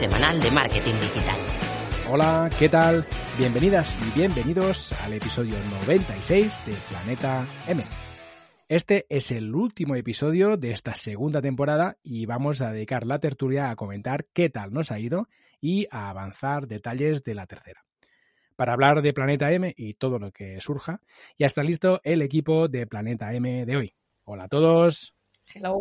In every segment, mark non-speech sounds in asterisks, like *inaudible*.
Semanal de marketing digital. Hola, ¿qué tal? Bienvenidas y bienvenidos al episodio 96 de Planeta M. Este es el último episodio de esta segunda temporada y vamos a dedicar la tertulia a comentar qué tal nos ha ido y a avanzar detalles de la tercera. Para hablar de Planeta M y todo lo que surja, ya está listo el equipo de Planeta M de hoy. Hola a todos. Hello.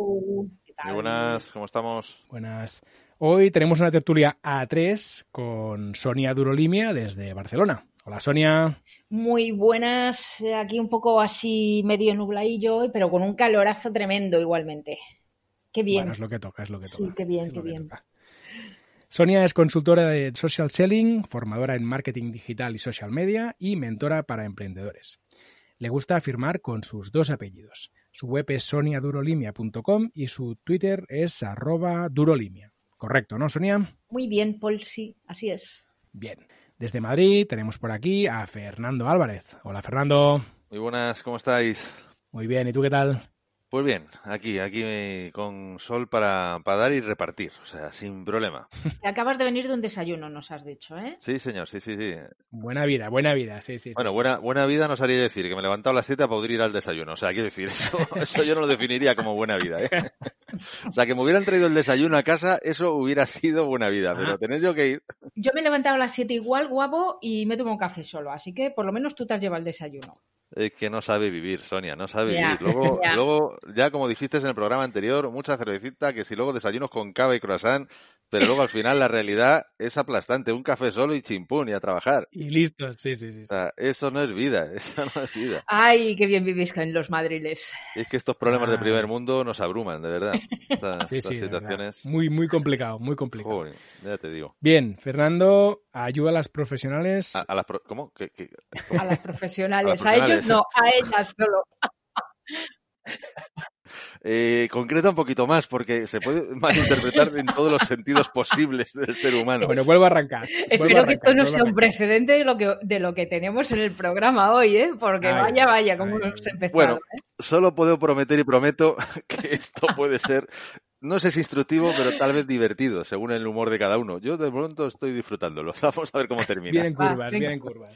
¿qué tal? Muy buenas, ¿cómo estamos? Buenas. Hoy tenemos una tertulia A3 con Sonia Durolimia desde Barcelona. Hola Sonia. Muy buenas, aquí un poco así medio nubladillo hoy, pero con un calorazo tremendo igualmente. Qué bien. Bueno, es lo que toca, es lo que Sí, toca. qué bien, es qué bien. Sonia es consultora de social selling, formadora en marketing digital y social media y mentora para emprendedores. Le gusta afirmar con sus dos apellidos. Su web es soniadurolimia.com y su Twitter es arroba durolimia. Correcto, ¿no, Sonia? Muy bien, Paul, sí, así es. Bien. Desde Madrid tenemos por aquí a Fernando Álvarez. Hola, Fernando. Muy buenas, ¿cómo estáis? Muy bien, ¿y tú qué tal? Pues bien, aquí, aquí eh, con sol para, para dar y repartir, o sea, sin problema. Te *laughs* acabas de venir de un desayuno, nos has dicho, ¿eh? Sí, señor, sí, sí, sí. Buena vida, buena vida, sí, sí. sí. Bueno, buena, buena vida nos haría decir que me he levantado a las 7 para poder ir al desayuno. O sea, quiero decir, eso, *laughs* eso yo no lo definiría como buena vida, ¿eh? *laughs* O sea, que me hubieran traído el desayuno a casa, eso hubiera sido buena vida, pero Ah. tener yo que ir. Yo me he levantado a las 7 igual, guapo, y me tomo un café solo, así que por lo menos tú te has llevado el desayuno. Es que no sabe vivir, Sonia, no sabe vivir. Luego, luego, ya como dijiste en el programa anterior, mucha cervecita, que si luego desayunos con cava y croissant, pero luego al final la realidad es aplastante, un café solo y chimpún y a trabajar. Y listo, sí, sí, sí. O sea, eso no es vida, *laughs* eso no es vida. Ay, qué bien vivís con los madriles. Es que estos problemas de Ah. primer mundo nos abruman, de verdad. Estas, Sí, estas sí, verdad. situaciones. Muy, muy complicado, muy complicado. Joder, ya te digo. Bien, Fernando, ayuda a las profesionales. A, a las pro- ¿Cómo? ¿Qué- qué- A las profesionales. A A, las ellos profesionales. no, a ellas solo. Eh, concreta un poquito más, porque se puede *laughs* malinterpretar en todos los sentidos posibles del ser humano. Bueno, vuelvo a arrancar. vuelvo a Espero que arrancar, esto no sea un precedente de lo que, de lo que tenemos en el programa hoy, ¿eh? Porque Ay, vaya, vaya, como ay, hemos empezado. Bueno, ¿eh? Solo puedo prometer y prometo *laughs* que esto puede ser, no sé si instructivo, pero tal vez divertido, según el humor de cada uno. Yo de pronto estoy disfrutándolo. *laughs* Vamos a ver cómo termina. Vienen Va, curvas, vienen curvas.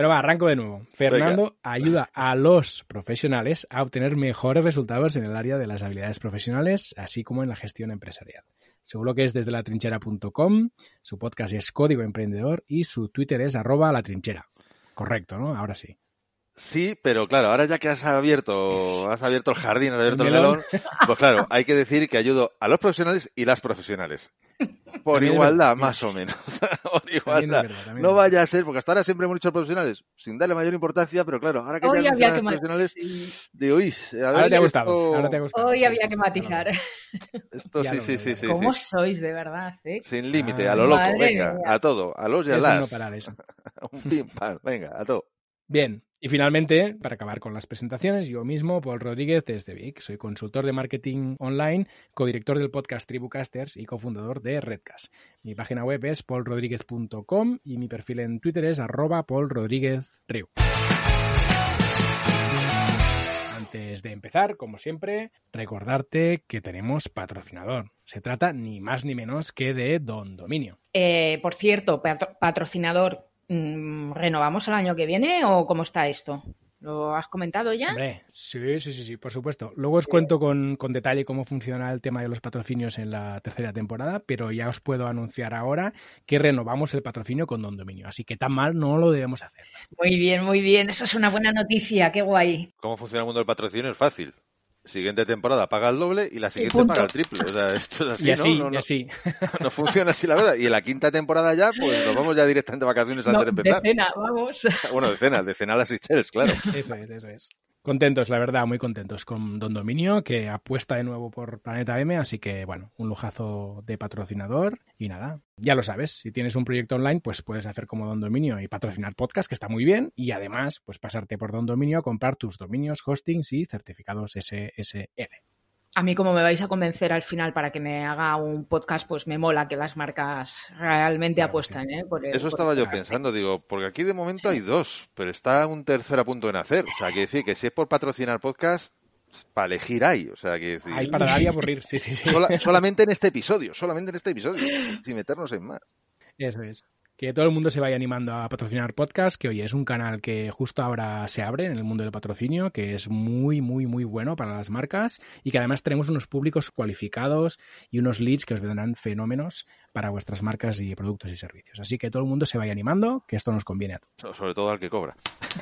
Pero va, arranco de nuevo. Fernando ayuda a los profesionales a obtener mejores resultados en el área de las habilidades profesionales, así como en la gestión empresarial. Seguro que es desde latrinchera.com, su podcast es Código Emprendedor y su Twitter es arroba latrinchera. Correcto, ¿no? Ahora sí. Sí, pero claro, ahora ya que has abierto, has abierto el jardín, has abierto el, El melón. pues claro, hay que decir que ayudo a los profesionales y las profesionales. *laughs* Por También igualdad, más o menos. *laughs* Por igualdad. verdad, No vaya a ser, porque hasta ahora siempre hemos dicho profesionales, sin darle mayor importancia, pero claro, ahora que Hoy ya había que profesionales, sí. digo, uy, a ver Ahora te si ha gustado. esto, Ahora te ha gustado. Hoy había que matizar. *laughs* esto Ya sí, sí, sí, sí, ¿Cómo sí. sois de verdad? eh? Sin límite, a lo loco, venga, mía. a todo, a los y a no las. parar, eso. Un pim pam, venga, a todo. Bien, y finalmente, para acabar con las presentaciones, yo mismo, Paul Rodríguez desde Vic, soy consultor de marketing online, codirector del podcast Tribucasters y cofundador de Redcast. Mi página web es paulrodríguez.com y mi perfil en Twitter es arroba paulrodríguezriu. Antes de empezar, como siempre, recordarte que tenemos patrocinador. Se trata ni más ni menos que de Don Dominio. Eh, por cierto, patro- patrocinador, ¿renovamos el año que viene o cómo está esto? ¿Lo has comentado ya? Hombre, sí, sí, sí, sí, por supuesto. Luego os cuento con, con, detalle cómo funciona el tema de los patrocinios en la tercera temporada, pero ya os puedo anunciar ahora que renovamos el patrocinio con Don Dominio, así que tan mal no lo debemos hacer. Muy bien, muy bien, eso es una buena noticia, qué guay. ¿Cómo funciona el mundo del patrocinio? Es fácil siguiente temporada paga el doble y la siguiente paga el triple. O sea, esto es así, y así, ¿no? Y así. No, funciona así, la verdad. Y en la quinta temporada ya, pues nos vamos ya directamente a vacaciones antes de empezar. De cena, vamos. Bueno, de cena, de cena a las Seychelles, claro. Eso es, eso es. Contentos, la verdad, muy contentos con Don Dominio, que apuesta de nuevo por Planeta M, así que bueno, un lujazo de patrocinador y nada, ya lo sabes, si tienes un proyecto online, pues puedes hacer como Don Dominio y patrocinar podcast, que está muy bien, y además, pues pasarte por Don Dominio a comprar tus dominios, hostings y certificados SSL. A mí, como me vais a convencer al final para que me haga un podcast, pues me mola que las marcas realmente Claro, apuestan. sí. ¿eh? Por el- Eso por estaba el- yo pensando, digo, porque aquí de momento hay dos, pero está un tercer a punto de nacer. O sea, que decir que si es por patrocinar podcast, para elegir hay. O sea, que decir, Hay para dar y aburrir, sí, sí, sí. sola- solamente en este episodio, solamente en este episodio, sin, sin meternos en más. Eso es. Que todo el mundo se vaya animando a patrocinar podcast, que oye, es un canal que justo ahora se abre en el mundo del patrocinio, que es muy, muy, muy bueno para las marcas y que además tenemos unos públicos cualificados y unos leads que os vendrán fenómenos para vuestras marcas y productos y servicios. Así que todo el mundo se vaya animando, que esto nos conviene a todos. So- Sobre todo al que cobra.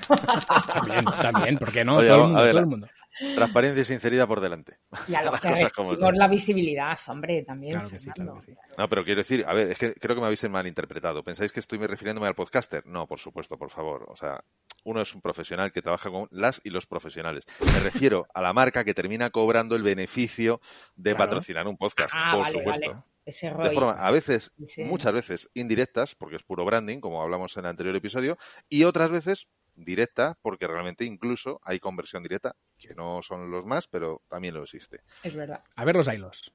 *laughs* También, también, ¿por qué no? Oye, todo, el mundo, ver, todo el mundo. Transparencia y sinceridad por delante. Y a que cosas como la visibilidad, hombre, también. Claro que sí, Fernando. claro que sí. No, pero quiero decir, a ver, es que creo que me habéis malinterpretado. ¿Pensáis que estoy refiriéndome al podcaster? No, por supuesto, por favor. O sea, uno es un profesional que trabaja con las y los profesionales. Me refiero a la marca que termina cobrando el beneficio de Claro. patrocinar un podcast, Ah, por vale, supuesto. vale. Ese De forma, a veces, sí. muchas veces indirectas, porque es puro branding, como hablamos en el anterior episodio, y otras veces directa, porque realmente incluso hay conversión directa, que no son los más, pero también lo existe. Es verdad. A ver los hilos.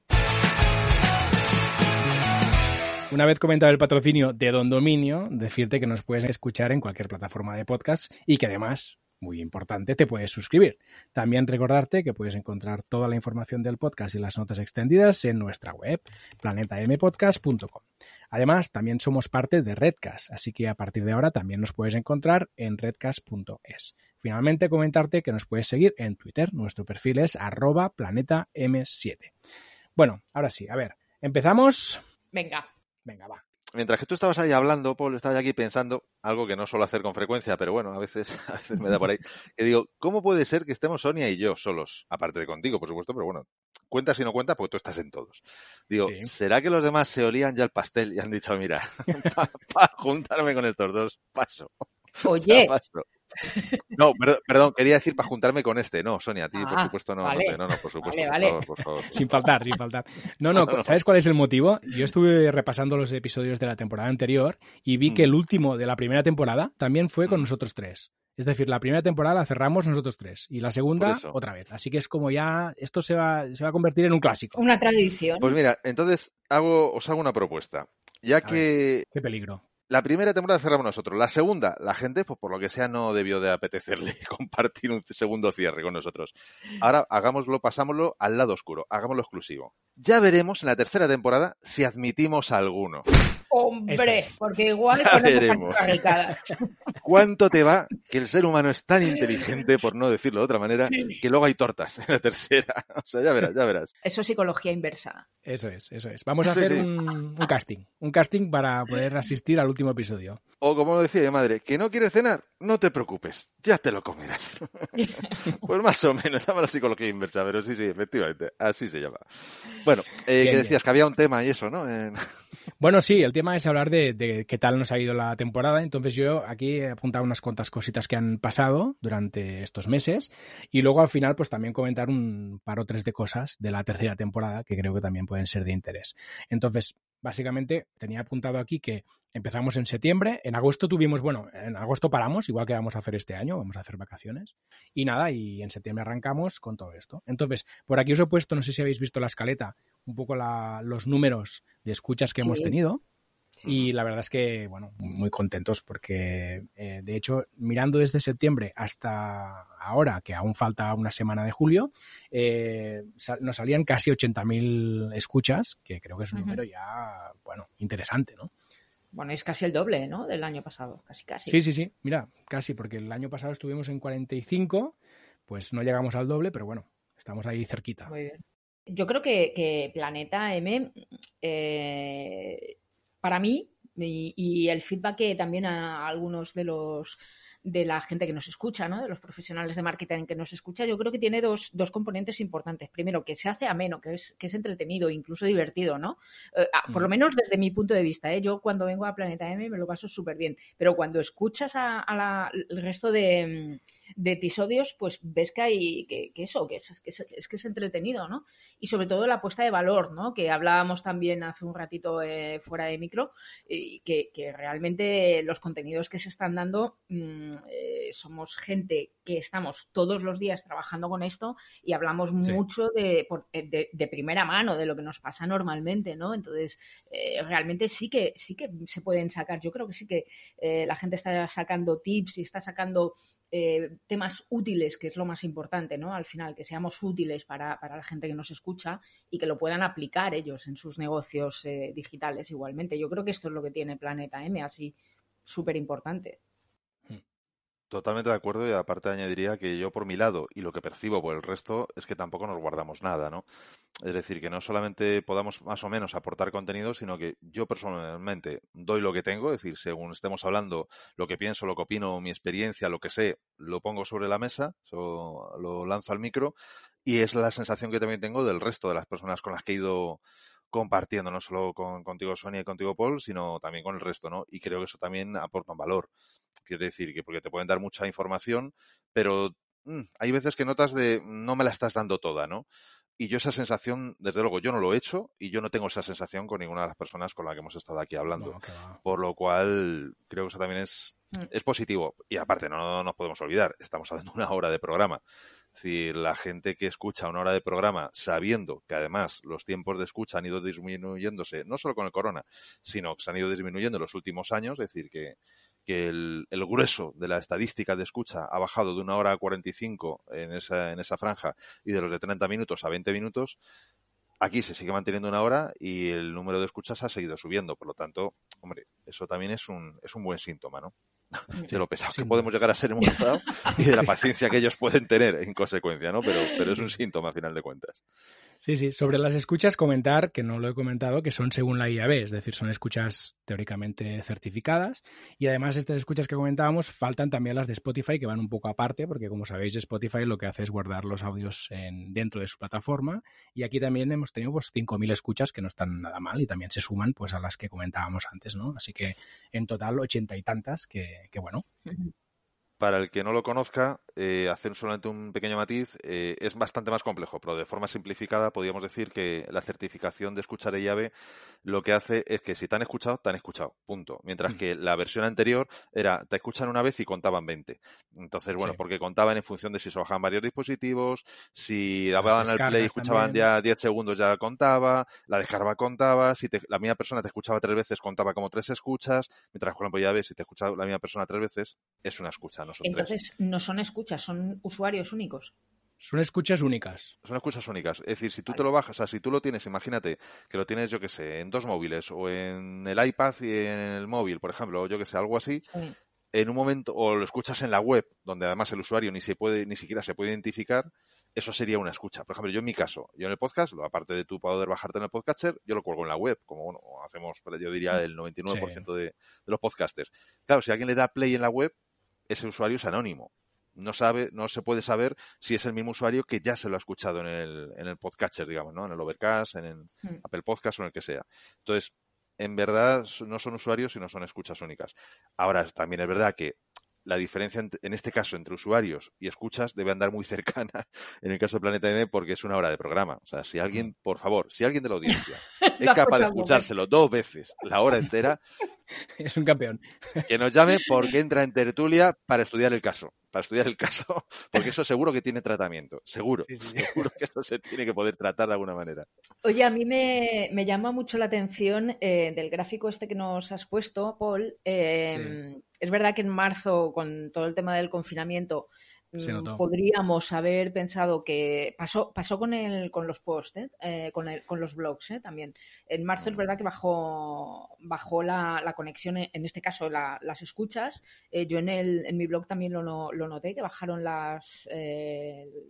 Una vez comentado el patrocinio de Don Dominio, decirte que nos puedes escuchar en cualquier plataforma de podcast y que además, muy importante, te puedes suscribir. También recordarte que puedes encontrar toda la información del podcast y las notas extendidas en nuestra web, planetampodcast.com. Además, también somos parte de Redcast, así que a partir de ahora también nos puedes encontrar en redcast.es. Finalmente, comentarte que nos puedes seguir en Twitter. Nuestro perfil es arroba planeta M7. Bueno, ahora sí, a ver, empezamos. Venga. Venga, va. Mientras que tú estabas ahí hablando, Paul, estaba yo aquí pensando, algo que no suelo hacer con frecuencia, pero bueno, a veces, *laughs* a veces me da por ahí, que digo, ¿cómo puede ser que estemos Sonia y yo solos? Aparte de contigo, por supuesto, pero bueno, cuenta si no cuenta, porque tú estás en todos. Digo, Sí. ¿será que los demás se olían ya el pastel y han dicho, mira, *laughs* para juntarme con estos dos, paso? Oye, *laughs* paso. No, perdón, perdón, quería decir para juntarme con este. No, Sonia, a ti, por Ah, supuesto, no. vale. No, no, por supuesto, Vale, por vale. favor, por favor. Sin faltar, sin faltar. No, no. ¿sabes cuál es el motivo? Yo estuve repasando los episodios de la temporada anterior y vi Mm. que el último de la primera temporada también fue con nosotros tres. Es decir, la primera temporada la cerramos nosotros tres y la segunda otra vez. Así que es como ya, esto se va, se va a convertir en un clásico. una tradición. Pues mira, entonces hago, os hago una propuesta. Ya que Qué peligro. La primera temporada cerramos nosotros. La segunda, la gente, pues por lo que sea, no debió de apetecerle *laughs* compartir un segundo cierre con nosotros. Ahora hagámoslo, pasámoslo al lado oscuro, hagámoslo exclusivo. Ya veremos en la tercera temporada si admitimos a alguno. Hombre, es. porque igual Ya veremos. *laughs* ¿Cuánto te va que el ser humano es tan inteligente, por no decirlo de otra manera, que luego hay tortas en la tercera? *laughs* O sea, ya verás, ya verás. Eso es psicología inversa. Eso es, eso es. Vamos a Sí, hacer sí. un, un casting. Un casting para poder asistir al último episodio. O como lo decía mi madre, que no quieres cenar, no te preocupes, ya te lo comerás. *laughs* pues más o menos, llama la psicología inversa, pero sí, sí, efectivamente, así se llama. Bueno, eh, Bien, que bien. decías que había un tema y eso, ¿no? En- *laughs* Bueno, sí, el tema es hablar de, de qué tal nos ha ido la temporada. Entonces yo aquí he apuntado unas cuantas cositas que han pasado durante estos meses y luego al final pues también comentar un par o tres de cosas de la tercera temporada que creo que también pueden ser de interés. Entonces, básicamente tenía apuntado aquí que empezamos en septiembre, en agosto tuvimos, bueno, en agosto paramos, igual que vamos a hacer este año, vamos a hacer vacaciones y nada, y en septiembre arrancamos con todo esto. Entonces, por aquí os he puesto, no sé si habéis visto la escaleta, un poco la- los números de escuchas que hemos tenido. Y la verdad es que, bueno, muy contentos porque, eh, de hecho, mirando desde septiembre hasta ahora, que aún falta una semana de julio, eh, sa- nos salían casi 80.000 escuchas, que creo que es un número ya, bueno, interesante, ¿no? Bueno, es casi el doble, ¿no? Del año pasado, casi, casi. Sí, sí, sí, mira, casi, porque el año pasado estuvimos en 45, pues no llegamos al doble, pero bueno, estamos ahí cerquita. Muy bien. Yo creo que, Planeta M, eh, para mí, y, el feedback que también a algunos de los de la gente que nos escucha, ¿no? de los profesionales de marketing que nos escucha, yo creo que tiene dos, dos componentes importantes. Primero, que se hace ameno, que es, que es entretenido, incluso divertido, ¿no? Eh, por lo mm. menos desde mi punto de vista. ¿eh? Yo cuando vengo a Planeta M me lo paso súper bien, pero cuando escuchas a, el resto de, de episodios, pues ves que hay que, eso, que es, que es, que es entretenido, ¿no? Y sobre todo la apuesta de valor, ¿no? Que hablábamos también hace un ratito eh, fuera de micro, y que, realmente los contenidos que se están dando mm, eh, somos gente que estamos todos los días trabajando con esto y hablamos mucho eh, de, de, primera mano de lo que nos pasa normalmente, ¿no? Entonces, realmente sí que sí que se pueden sacar. Yo creo que sí que la gente está sacando tips y está sacando eh, temas útiles, que es lo más importante, ¿no? Al final, que seamos útiles para, la gente que nos escucha y que lo puedan aplicar ellos en sus negocios eh, digitales igualmente. Yo creo que esto es lo que tiene Planeta M, así súper importante. Totalmente de acuerdo y aparte añadiría que yo por mi lado y lo que percibo por el resto es que tampoco nos guardamos nada, ¿no? Es decir, que no solamente podamos más o menos aportar contenido, sino que yo personalmente doy lo que tengo, es decir, según estemos hablando, lo que pienso, lo que opino, mi experiencia, lo que sé, lo pongo sobre la mesa, lo lanzo al micro y es la sensación que también tengo del resto de las personas con las que he ido compartiendo, no solo con, contigo Sonia y contigo Paul, sino también con el resto, ¿no? Y creo que eso también aporta un valor. Quiere decir que porque te pueden dar mucha información, pero mm, hay veces que notas de no me la estás dando toda, ¿no? Y yo esa sensación, desde luego, yo no lo he hecho y yo no tengo esa sensación con ninguna de las personas con las que hemos estado aquí hablando. Por lo cual, creo que eso también es, mm. es positivo. Y aparte, no, no nos podemos olvidar, estamos hablando de una hora de programa. Es decir, la gente que escucha una hora de programa sabiendo que además los tiempos de escucha han ido disminuyéndose, no solo con el corona, sino que se han ido disminuyendo en los últimos años, es decir, que, que el, grueso de la estadística de escucha ha bajado de una hora a 45 en esa, en esa franja y de los de 30 minutos a 20 minutos, aquí se sigue manteniendo una hora y el número de escuchas ha seguido subiendo. Por lo tanto, hombre, eso también es un, es un buen síntoma, ¿no? de lo pesado que podemos llegar a ser en un estado *laughs* y de la paciencia que ellos pueden tener en consecuencia, ¿no? Pero, pero es un síntoma a final de cuentas. Sí, sí. Sobre las escuchas, comentar, que no lo he comentado, que son según la IAB, es decir, son escuchas teóricamente certificadas. Y además, estas escuchas que comentábamos, faltan también las de Spotify, que van un poco aparte, porque como sabéis, Spotify lo que hace es guardar los audios en, dentro de su plataforma. Y aquí también hemos tenido pues 5.000 escuchas, que no están nada mal, y también se suman pues a las que comentábamos antes, ¿no? Así que en total, ochenta y tantas, que, que bueno. Para el que no lo conozca, eh, hacer solamente un pequeño matiz, eh, es bastante más complejo, pero de forma simplificada podríamos decir que la certificación de escucha de llave lo que hace es que si te han escuchado, te han escuchado, punto. Mientras mm. que la versión anterior era, te escuchan una vez y contaban 20. Entonces, bueno, porque contaban en función de si se bajaban varios dispositivos, si daban el play y escuchaban ya 10 segundos ya contaba, la descarga contaba, si la misma persona te escuchaba tres veces contaba como tres escuchas, mientras, por ejemplo, llave, si te escucha la misma persona tres veces, es una escucha, no Entonces, no son escuchas, son usuarios únicos. Son escuchas únicas. Son escuchas únicas. Es decir, si tú te lo bajas, o sea, si tú lo tienes, imagínate que lo tienes, yo que sé, en dos móviles o en el iPad y en el móvil, por ejemplo, o yo que sé, algo así, en un momento, o lo escuchas en la web, donde además el usuario ni se puede, ni siquiera se puede identificar, eso sería una escucha. Por ejemplo, yo en mi caso, yo en el podcast, aparte de tú poder bajarte en el podcaster, yo lo cuelgo en la web, como bueno, hacemos, yo diría, el 99% de, de los podcasters. Claro, si alguien le da play en la web, ese usuario es anónimo no sabe, no se puede saber si es el mismo usuario que ya se lo ha escuchado en el, en el podcatcher, digamos, ¿no? En el Overcast, en el hmm. Apple Podcast o en el que sea. Entonces, en verdad no son usuarios, sino son escuchas únicas. Ahora, también es verdad que la diferencia en este caso entre usuarios y escuchas debe andar muy *laughs* cercana en el caso de Planeta M porque es una hora de programa. O sea, si alguien, por favor, si alguien de la audiencia *laughs* es capaz de escuchárselo dos veces la hora entera, *laughs* *laughs* es un campeón. Que nos llame porque *laughs* entra en tertulia para estudiar el caso. Para estudiar el caso, *laughs* porque eso seguro que tiene tratamiento. Seguro. Seguro que eso se tiene que poder tratar de alguna manera. Oye, a mí me, llama mucho la atención eh, del gráfico este que nos has puesto, Paul. Eh, es verdad que en marzo, con todo el tema del confinamiento, mm, podríamos haber pensado que pasó pasó con el con los posts ¿eh? Eh, con, el, con los blogs ¿eh? también. En marzo es verdad que bajó bajó la, la conexión en este caso las escuchas. Yo en el en mi blog también lo, lo noté que bajaron las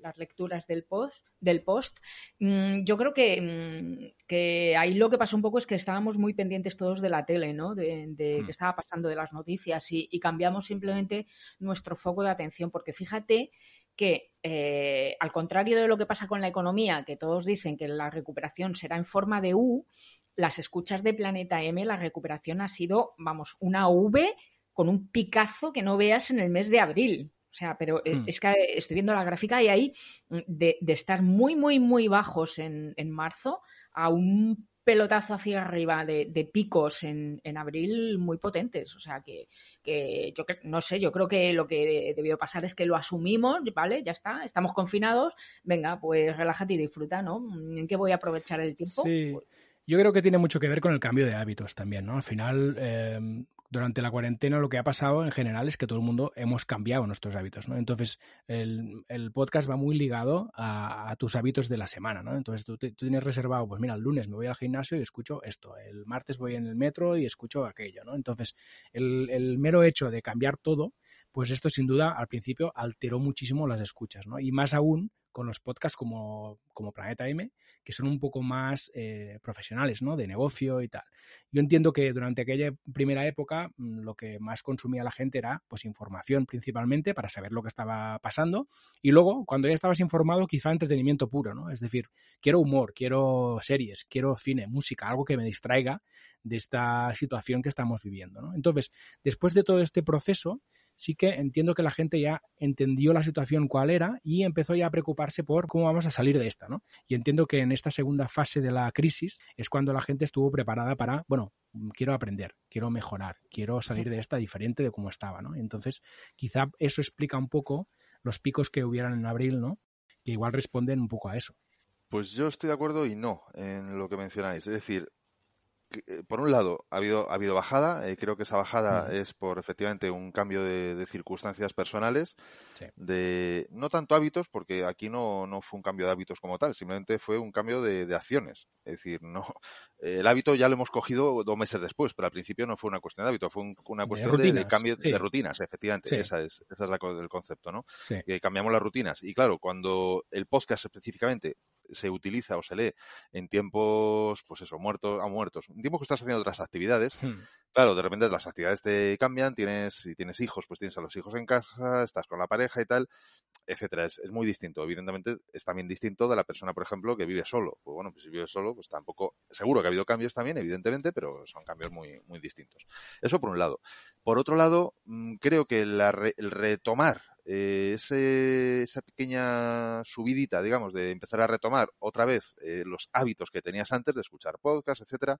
las lecturas del post del post. Mm, yo creo que, mm, que ahí lo que pasó un poco es que estábamos muy pendientes todos de la tele no de, de que estaba pasando de las noticias y, y cambiamos simplemente nuestro foco de atención porque fíjate que, eh, al contrario de lo que pasa con la economía, que todos dicen que la recuperación será en forma de U, las escuchas de Planeta M, la recuperación ha sido, vamos, una V con un picazo que no veas en el mes de abril. O sea, pero eh, hmm. es que estoy viendo la gráfica y ahí mm, de, estar muy, muy, muy bajos en, en marzo a un pelotazo hacia arriba de, de picos en, en, abril muy potentes. O sea que, que yo no sé, yo creo que lo que debió pasar es que lo asumimos, ¿vale? Ya está, estamos confinados, venga, pues relájate y disfruta, ¿no? ¿En qué voy a aprovechar el tiempo? Sí. Pues yo creo que tiene mucho que ver con el cambio de hábitos también, ¿no? Al final, eh, durante la cuarentena lo que ha pasado en general es que todo el mundo hemos cambiado nuestros hábitos, ¿no? Entonces, el, el podcast va muy ligado a, tus hábitos de la semana, ¿no? Entonces, tú, te, tú, tienes reservado, pues mira, el lunes me voy al gimnasio y escucho esto, el martes voy en el metro y escucho aquello, ¿no? Entonces, el, el mero hecho de cambiar todo, pues esto sin duda al principio alteró muchísimo las escuchas, ¿no? Y más aún con los podcasts como, como Planeta M, que son un poco más eh, profesionales, ¿no? De negocio y tal. Yo entiendo que durante aquella primera época mm, lo que más consumía la gente era pues información principalmente para saber lo que estaba pasando y luego cuando ya estabas informado quizá entretenimiento puro, ¿no? Es decir, quiero humor, quiero series, quiero cine, música, algo que me distraiga de esta situación que estamos viviendo, ¿no? Entonces, después de todo este proceso, sí que entiendo que la gente ya entendió la situación cuál era y empezó ya a preocuparse por cómo vamos a salir de esta, ¿no? Y entiendo que en esta segunda fase de la crisis es cuando la gente estuvo preparada para, bueno, quiero aprender, quiero mejorar, quiero salir de esta diferente de cómo estaba, ¿no? Entonces, quizá eso explica un poco los picos que hubieran en abril, ¿no? Que igual responden un poco a eso. Pues yo estoy de acuerdo y no en lo que mencionáis. Es decir, por un lado, ha habido, ha habido bajada. Eh, creo que esa bajada es por efectivamente un cambio de, de circunstancias personales, sí. de no tanto hábitos, porque aquí no, no, fue un cambio de hábitos como tal, simplemente fue un cambio de, de, acciones. Es decir, no *laughs* el hábito ya lo hemos cogido dos meses después, pero al principio no fue una cuestión de hábito, fue un, una cuestión de, de cambio sí. de rutinas, efectivamente. Esa es, esa es la, el concepto, ¿no? Que cambiamos las rutinas. Y claro, cuando el podcast específicamente se utiliza o se lee en tiempos, pues eso, muertos a muertos, en tiempos que estás haciendo otras actividades, hmm. claro, de repente las actividades te cambian, tienes, si tienes hijos, pues tienes a los hijos en casa, estás con la pareja y tal, etcétera. Es, es muy distinto. Evidentemente, es también distinto de la persona, por ejemplo, que vive solo. Pues bueno, pues si vive solo, pues tampoco, seguro que ha habido cambios también, evidentemente, pero son cambios muy, muy distintos. Eso por un lado. Por otro lado, mm, creo que la re, el retomar eh, ese, esa pequeña subidita, digamos, de empezar a retomar otra vez eh, los hábitos que tenías antes de escuchar podcasts, etcétera,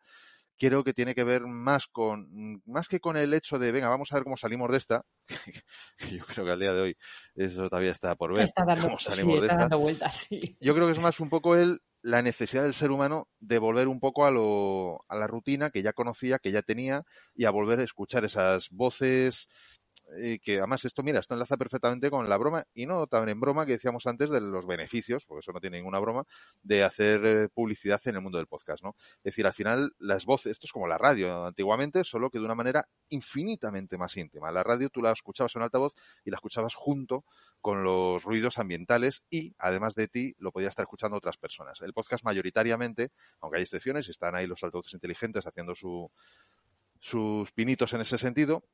creo que tiene que ver más con, más que con el hecho de, venga, vamos a ver cómo salimos de esta, *laughs* que yo creo que al día de hoy eso todavía está por ver, está dando, cómo salimos sí, de esta. Vueltas, sí. Yo creo que es más un poco el, la necesidad del ser humano de volver un poco a, lo, a la rutina que ya conocía, que ya tenía, y a volver a escuchar esas voces, eh, que además esto, mira, esto enlaza perfectamente con la broma, y no tan en broma que decíamos antes de los beneficios, porque eso no tiene ninguna broma, de hacer eh, publicidad en el mundo del podcast, ¿no? Es decir, al final las voces, esto es como la radio antiguamente, solo que de una manera infinitamente más íntima. La radio tú la escuchabas en altavoz y la escuchabas junto con los ruidos ambientales y, además de ti, lo podías estar escuchando otras personas. El podcast mayoritariamente, aunque hay excepciones, están ahí los altavoces inteligentes haciendo su, sus pinitos en ese sentido.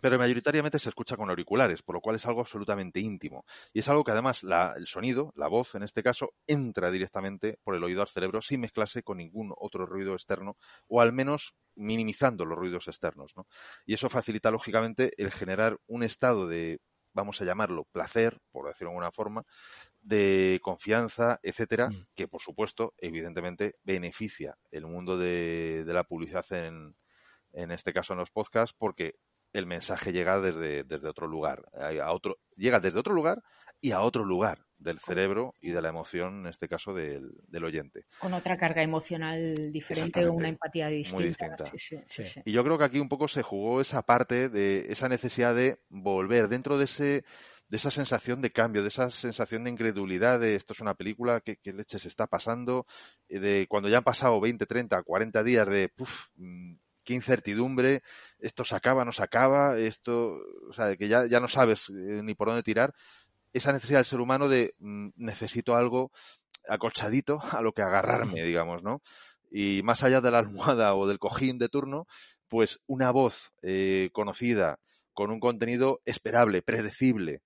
Pero mayoritariamente se escucha con auriculares, por lo cual es algo absolutamente íntimo. Y es algo que además la, el sonido, la voz en este caso, entra directamente por el oído al cerebro sin mezclarse con ningún otro ruido externo, o al menos minimizando los ruidos externos. ¿no? Y eso facilita, lógicamente, el generar un estado de, vamos a llamarlo, placer, por decirlo de alguna forma, de confianza, etcétera, mm. que por supuesto, evidentemente, beneficia el mundo de, de la publicidad en, en este caso en los podcasts, porque el mensaje llega desde, desde otro lugar, a otro, llega desde otro lugar y a otro lugar del cerebro y de la emoción, en este caso del, del oyente. Con otra carga emocional diferente o una empatía distinta. Muy distinta. Sí, sí, sí, sí, Y yo creo que aquí un poco se jugó esa parte de esa necesidad de volver dentro de ese de esa sensación de cambio, de esa sensación de incredulidad de esto es una película, que, leche se está pasando, eh, de cuando ya han pasado 20, 30, 40 días de, puf, mm, qué incertidumbre, esto se acaba, no se acaba, esto, o sea, que ya, ya no sabes eh, ni por dónde tirar, esa necesidad del ser humano de mm, necesito algo acolchadito a lo que agarrarme, digamos, ¿no? Y más allá de la almohada o del cojín de turno, pues una voz eh, conocida, con un contenido esperable, predecible,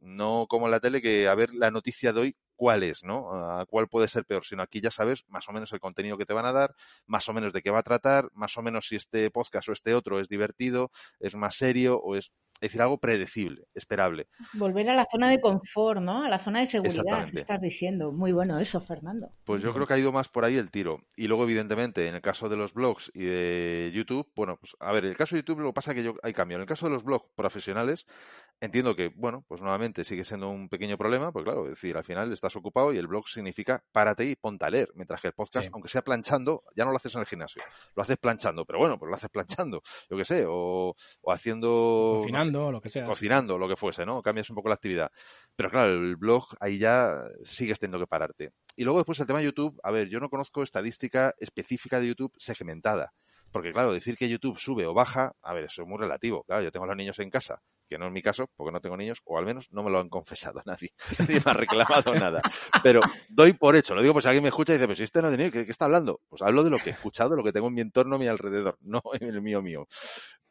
no como en la tele que a ver la noticia de hoy cuál es, ¿no? A cuál puede ser peor, sino aquí ya sabes más o menos el contenido que te van a dar, más o menos de qué va a tratar, más o menos si este podcast o este otro es divertido, es más serio o es es decir, algo predecible, esperable. Volver a la zona de confort, ¿no? A la zona de seguridad, que estás diciendo. Muy bueno eso, Fernando. Pues yo creo que ha ido más por ahí el tiro. Y luego, evidentemente, en el caso de los blogs y de YouTube, bueno, pues a ver, en el caso de YouTube lo que pasa es que yo, hay cambio. En el caso de los blogs profesionales, entiendo que, bueno, pues nuevamente sigue siendo un pequeño problema, pues claro, es decir, al final estás ocupado y el blog significa párate y ponte a leer, mientras que el podcast, aunque sea planchando, ya no lo haces en el gimnasio, lo haces planchando, pero bueno, pues lo haces planchando, yo qué sé, o, o haciendo... Cocinando, lo que sea. Cocinando, lo que fuese, ¿no? Cambias un poco la actividad. Pero claro, el blog ahí ya sigues teniendo que pararte. Y luego después el tema de YouTube, a ver, yo no conozco estadística específica de YouTube segmentada. Porque claro, decir que YouTube sube o baja, a ver, eso es muy relativo. Claro, yo tengo a los niños en casa que no es mi caso, porque no tengo niños, o al menos no me lo han confesado *laughs* nadie. Nadie me ha reclamado nada. Pero doy por hecho, lo digo pues alguien me escucha y dice, pues si este no tiene, ¿qué, ¿qué está hablando? Pues hablo de lo que he escuchado, lo que tengo en mi entorno, mi alrededor, *laughs* no en el mío mío.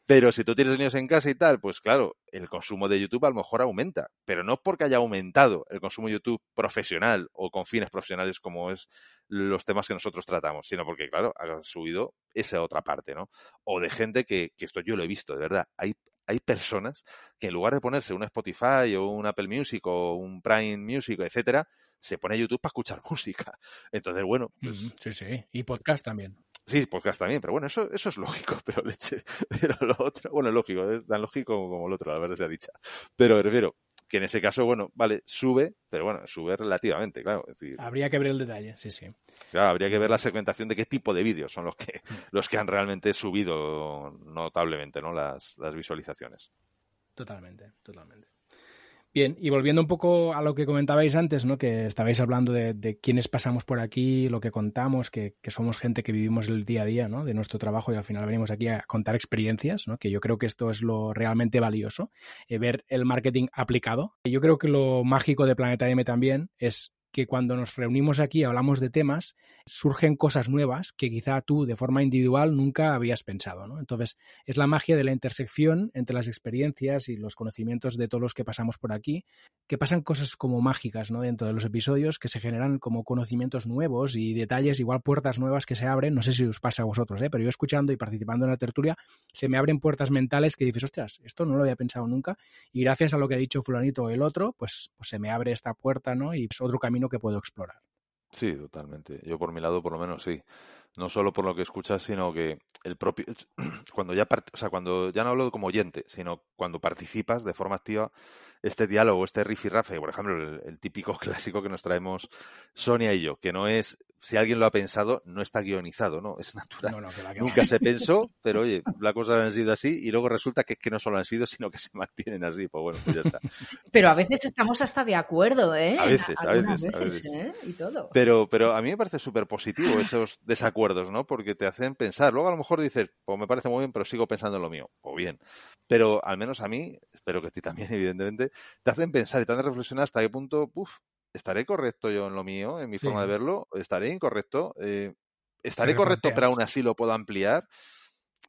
Pero si tú tienes niños en casa y tal, pues claro, el consumo de YouTube a lo mejor aumenta, pero no porque haya aumentado el consumo de YouTube profesional o con fines profesionales como es los temas que nosotros tratamos, sino porque, claro, ha subido esa otra parte, ¿no? O de gente que, que esto yo lo he visto, de verdad, hay, hay personas que en lugar de ponerse un Spotify o un Apple Music o un Prime Music, etcétera, se pone a YouTube para escuchar *laughs* música. Entonces, bueno, pues... Sí, sí, y podcast también. Sí, podcast también, pero bueno, eso, eso es lógico, *laughs* pero leche, pero lo otro, bueno, lógico, es tan lógico como, el otro, la verdad sea dicha. Pero prefiero que en ese caso, bueno, vale, sube, pero bueno, sube relativamente, claro. habría que ver el detalle, sí, sí. Claro, habría que ver la segmentación de qué tipo de vídeos son los que, *laughs* los que han realmente subido notablemente, ¿no? Las, las visualizaciones. Totalmente, totalmente. Bien, y volviendo un poco a lo que comentabais antes, ¿no? Que estabais hablando de, de quiénes pasamos por aquí, lo que contamos, que, somos gente que vivimos el día a día, ¿no? De nuestro trabajo y al final venimos aquí a contar experiencias, ¿no? Que yo creo que esto es lo realmente valioso, eh, ver el marketing aplicado. Yo creo que lo mágico de Planeta M también es que cuando nos reunimos aquí hablamos de temas, surgen cosas nuevas que quizá tú de forma individual nunca habías pensado. ¿no? Entonces, es la magia de la intersección entre las experiencias y los conocimientos de todos los que pasamos por aquí, que pasan cosas como mágicas ¿no? dentro de los episodios, que se generan como conocimientos nuevos y detalles, igual puertas nuevas que se abren. No sé si os pasa a vosotros, ¿eh? pero yo escuchando y participando en la tertulia, se me abren puertas mentales que dices, ostras, esto no lo había pensado nunca. Y gracias a lo que ha dicho fulanito o el otro, pues, pues se me abre esta puerta ¿no? y es otro camino que puedo explorar. Sí, totalmente. Yo por mi lado, por lo menos, sí. No solo por lo que escuchas, sino que el propio, *clears throat* cuando ya, o sea, cuando ya no hablo como oyente, sino cuando participas de forma activa, este diálogo, este rifirrafe, por ejemplo, el, típico *laughs* clásico que nos traemos Sonia y yo, que no es, si alguien lo ha pensado, no está guionizado, ¿no? Es natural. Nunca se pensó, *laughs* pero oye, las cosas han sido así y luego resulta que, que no solo han sido, sino que se mantienen así. Pues bueno, pues ya está. Pero a veces estamos hasta de acuerdo, ¿eh? A veces, a veces, a veces. ¿eh? Y todo. Pero, pero a mí me parece súper positivo esos desacuerdos, ¿no? Porque te hacen pensar. Luego a lo mejor dices, pues me parece muy bien, pero sigo pensando en lo mío. O bien. Pero al menos a mí, espero que a ti también, *laughs* evidentemente, te hacen pensar y te hacen reflexionar hasta qué punto, uff, ¿estaré correcto yo en lo mío, en mi forma de verlo? ¿Estaré incorrecto? Eh, ¿Estaré correcto, pero aún así lo puedo ampliar?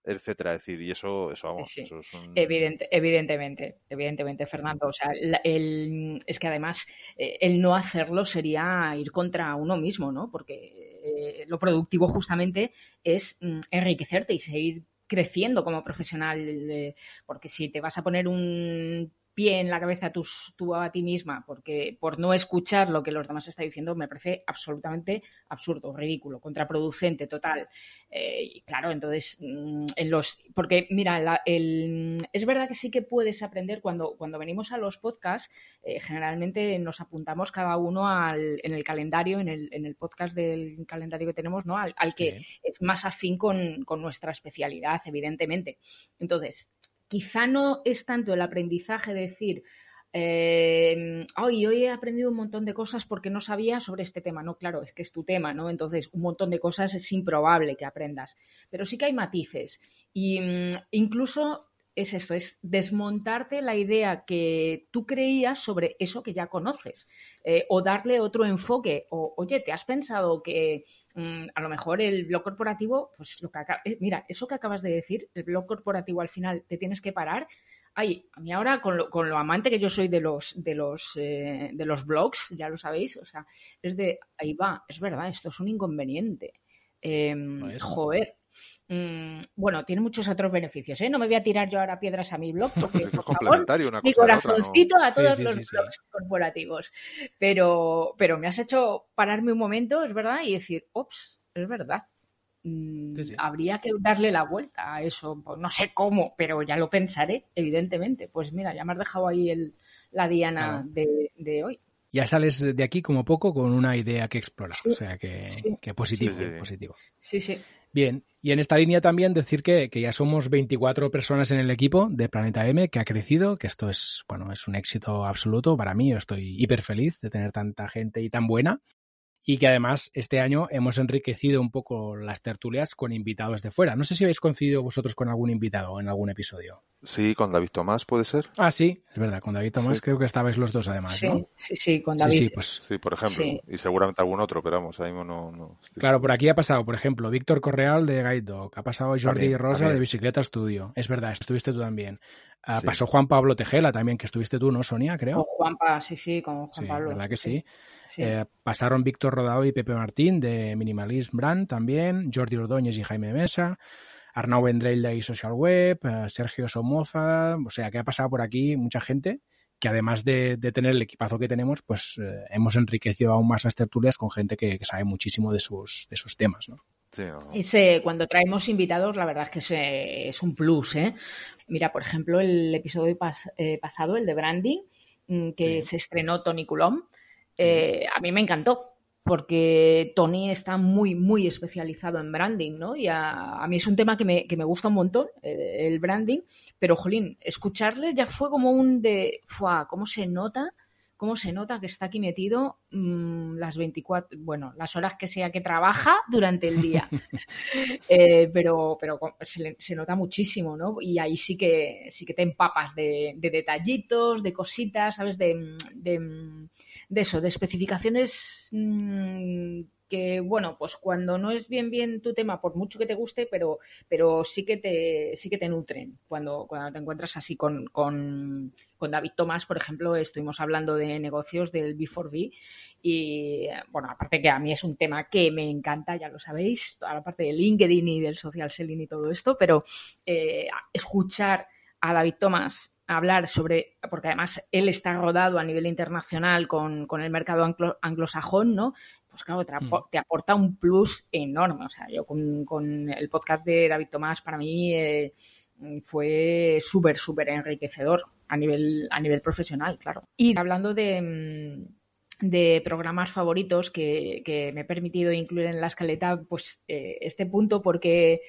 etcétera, decir, y eso, eso vamos, Eso es evidentemente, evidentemente, Fernando, o sea, el, es que además eh, el no hacerlo sería ir contra uno mismo, ¿no? Porque eh, lo productivo justamente es mm, enriquecerte y seguir creciendo como profesional, porque si te vas a poner un pie en la cabeza tú, a ti misma porque por no escuchar lo que los demás están diciendo me parece absolutamente absurdo, ridículo, contraproducente, total. Eh, y claro, entonces, mm, en los, porque mira, el, es verdad que sí que puedes aprender cuando, cuando venimos a los podcasts, eh, generalmente nos apuntamos cada uno al, en el calendario, en el, en el podcast del calendario que tenemos, ¿no? Al, que es más afín con, con nuestra especialidad, evidentemente. Entonces, quizá no es tanto el aprendizaje de decir, eh, hoy, hoy he aprendido un montón de cosas porque no sabía sobre este tema. No, claro, es que es tu tema, ¿no? Entonces, un montón de cosas es improbable que aprendas. Pero sí que hay matices. Y mm, incluso es esto, es desmontarte la idea que tú creías sobre eso que ya conoces. Eh, o darle otro enfoque. O, oye, ¿te has pensado que mm, a lo mejor el blog corporativo, pues lo que eh, mira, eso que acabas de decir, el blog corporativo al final te tienes que parar ay, a mí ahora con lo, con lo amante que yo soy de los de los eh, de los blogs, ya lo sabéis, o sea, es de ahí va, es verdad, esto es un inconveniente. Eh, joder. Mm, bueno, tiene muchos otros beneficios, ¿eh? No me voy a tirar yo ahora piedras a mi blog *laughs* porque, es complementario una cosa mi corazoncito a todos los blogs corporativos. Pero, pero me has hecho pararme un momento, es verdad, y decir, ops, es verdad. Mm, habría que darle la vuelta a eso. Pues no sé cómo, pero ya lo pensaré, evidentemente. Pues mira, ya me has dejado ahí el, la diana de, hoy. Ya sales de aquí como poco con una idea que explorar. o sea que, positivo, positivo. Sí, sí. Bien, y en esta línea también decir que, que, ya somos 24 personas en el equipo de Planeta M, que ha crecido, que esto es, bueno, es un éxito absoluto para mí. Yo estoy hiper feliz de tener tanta gente y tan buena y que además este año hemos enriquecido un poco las tertulias con invitados de fuera. No sé si habéis coincidido vosotros con algún invitado en algún episodio. Sí, con David Tomás, ¿puede ser? Ah, sí, es verdad, con David Tomás creo que estabais los dos además, sí, ¿no? Sí, sí, con David. Sí, pues... sí por ejemplo, y seguramente algún otro, pero vamos, ahí no... no claro, por aquí ha pasado, por ejemplo, Víctor Correal de Guide Dog, ha pasado Jordi Rosa de Bicicleta Studio, es verdad, estuviste tú también. Ah, pasó Juan Pablo Tejela también, que estuviste tú, ¿no, Sonia, creo? Con Juanpa, sí, sí, con Juan Pablo. verdad que sí. Eh, pasaron Víctor Rodado y Pepe Martín de Minimalism Brand también, Jordi Ordóñez y Jaime Mesa, Arnau Vendrell de Social Web, eh, Sergio Somoza, o sea que ha pasado por aquí mucha gente que además de, tener el equipazo que tenemos, pues eh, hemos enriquecido aún más las tertulias con gente que, sabe muchísimo de sus, de sus temas, ¿no? cuando traemos invitados, la verdad es que es, un plus, Mira, por ejemplo, el episodio pasado, el de branding, mm, que se estrenó Tony Coulomb, eh, a mí me encantó porque Tony está muy, muy especializado en branding, ¿no? Y a, mí es un tema que me, que me gusta un montón, el, branding, pero, jolín, escucharle ya fue como un de, ¡fua! ¿Cómo se nota? ¿Cómo se nota que está aquí metido mm, las 24, bueno, las horas que sea que trabaja durante el día? *laughs* Eh, pero pero se, nota muchísimo, ¿no? Y ahí sí que, sí que te empapas de, detallitos, de cositas, ¿sabes? de de eso, de especificaciones mm, que, bueno, pues cuando no es bien bien tu tema, por mucho que te guste, pero, pero sí que te, sí que te nutren. Cuando, cuando te encuentras así con, con, con David Tomás, por ejemplo, estuvimos hablando de negocios del B4B y, bueno, aparte que a mí es un tema que me encanta, ya lo sabéis, toda la parte de LinkedIn y del social selling y todo esto, pero eh, escuchar a David Tomás hablar sobre, porque además él está rodado a nivel internacional con, con el mercado anglosajón, ¿no? Pues claro, mm. te, aporta un plus enorme. O sea, yo con, con el podcast de David Tomás, para mí eh, fue súper, súper enriquecedor a nivel, a nivel profesional, claro. Y hablando de, mm, de programas favoritos que, que, me he permitido incluir en la escaleta, pues eh, este punto, porque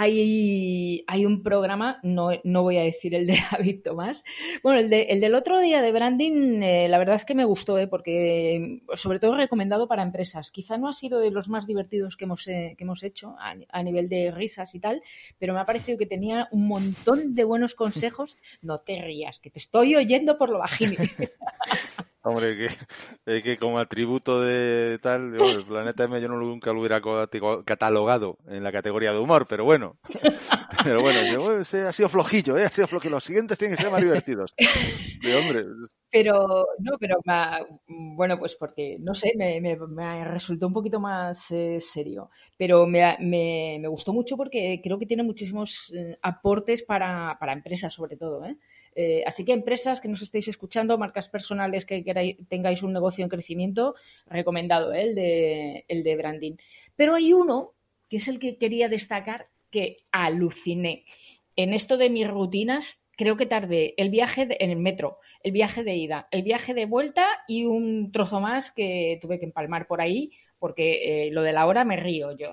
hay, hay un programa, no, no, voy a decir el de *laughs* David Tomás, bueno, el, de, el del otro día de branding, eh, la verdad es que me gustó, eh, porque sobre todo recomendado para empresas. Quizá no ha sido de los más divertidos que hemos, eh, que hemos hecho a, a, nivel de risas y tal, pero me ha parecido que tenía un montón de buenos consejos. No te rías, que te estoy oyendo por lo bajín. *laughs* Hombre, que, que como atributo de tal, el planeta M yo no nunca lo hubiera catalogado en la categoría de humor, pero bueno. *laughs* Pero bueno, yo, ha sido flojillo, ¿eh? ha sido flojillo. Los siguientes tienen que ser más divertidos. hombre. Pero, no, pero bueno, pues porque, no sé, me, me, resultó un poquito más eh, serio. Pero me, me, me, gustó mucho porque creo que tiene muchísimos eh, aportes para, para empresas, sobre todo, ¿eh? Eh, así que empresas que nos estéis escuchando, marcas personales que tengáis un negocio en crecimiento, recomendado ¿eh? el, de, el de branding. Pero hay uno que es el que quería destacar que aluciné. En esto de mis rutinas, creo que tardé el viaje en el metro, el viaje de ida, el viaje de vuelta y un trozo más que tuve que empalmar por ahí, porque eh, lo de la hora me río yo,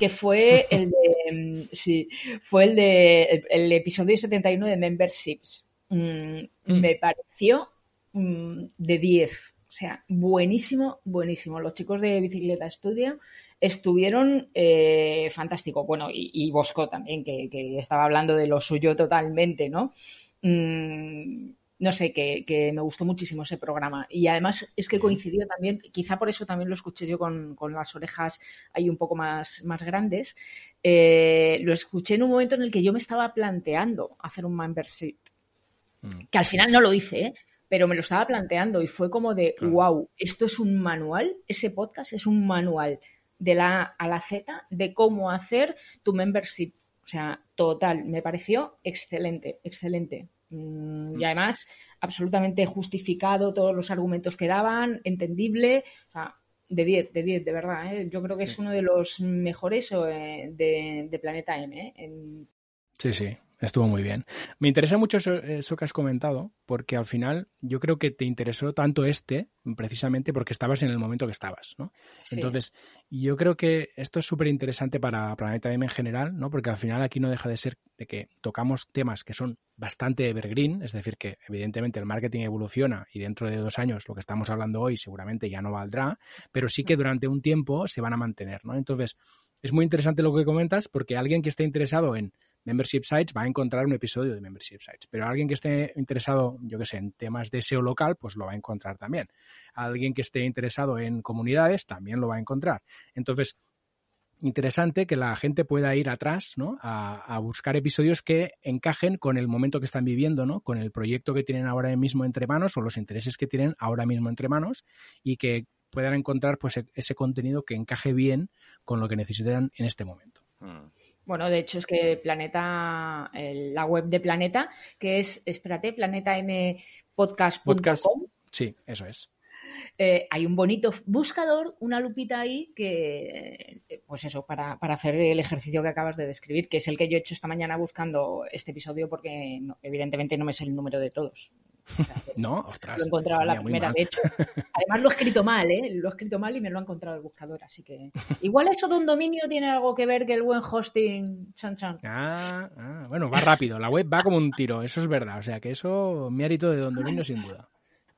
que fue el de, *laughs* sí, fue el de el, episodio 71 de Memberships mm, me pareció mm, de 10. O sea, buenísimo, buenísimo. Los chicos de Bicicleta Studio estuvieron eh, fantásticos. Bueno, y, Bosco también, que, estaba hablando de lo suyo totalmente, ¿no? Mm, no sé, que, me gustó muchísimo ese programa. Y además es que coincidió también, quizá por eso también lo escuché yo con, las orejas ahí un poco más, más grandes. Eh, lo escuché en un momento en el que yo me estaba planteando hacer un membership. Mm. Que al final no lo hice, ¿eh? pero me lo estaba planteando y fue como de, wow, esto es un manual, ese podcast es un manual de la A a la Z de cómo hacer tu membership. O sea, total, me pareció excelente, excelente. Mm, y además, absolutamente justificado todos los argumentos que daban, entendible. O sea, de 10, de 10, de verdad. ¿eh? Yo creo que es uno de los mejores eh, de, Planeta M. ¿eh? Sí, sí, Estuvo muy bien. Me interesa mucho eso, que has comentado, porque al final yo creo que te interesó tanto este, precisamente porque estabas en el momento que estabas, ¿no? Entonces, yo creo que esto es súper interesante para Planeta M en general, ¿no? Porque al final aquí no deja de ser de que tocamos temas que son bastante evergreen, es decir, que evidentemente el marketing evoluciona y dentro de dos años lo que estamos hablando hoy seguramente ya no valdrá, pero sí que durante un tiempo se van a mantener, ¿no? Entonces, es muy interesante lo que comentas porque alguien que esté interesado en Membership Sites va a encontrar un episodio de Membership Sites. Pero alguien que esté interesado, yo que sé, en temas de SEO local, pues lo va a encontrar también. Alguien que esté interesado en comunidades también lo va a encontrar. Entonces, interesante que la gente pueda ir atrás, ¿no? A, buscar episodios que encajen con el momento que están viviendo, ¿no? Con el proyecto que tienen ahora mismo entre manos o los intereses que tienen ahora mismo entre manos y que puedan encontrar pues e-, ese contenido que encaje bien con lo que necesitan en este momento. Mm. Bueno, de hecho es que Planeta, la web de Planeta, que es, espérate, planetampodcast.com. Podcast, sí, eso es. Eh, hay un bonito buscador, una lupita ahí que, pues eso, para, para, hacer el ejercicio que acabas de describir, que es el que yo he hecho esta mañana buscando este episodio porque evidentemente no me sé el número de todos. *laughs* no, ostras. Lo he encontrado a la primera, de hecho. Además lo he escrito mal, ¿eh? Lo he escrito mal y me lo ha encontrado el buscador, así que... *laughs* Igual eso de un dominio tiene algo que ver que el buen hosting... Chan, chan. Ah, ah, bueno, va rápido. La web va como un tiro, eso es verdad. O sea que eso, mérito de don dominio sin duda.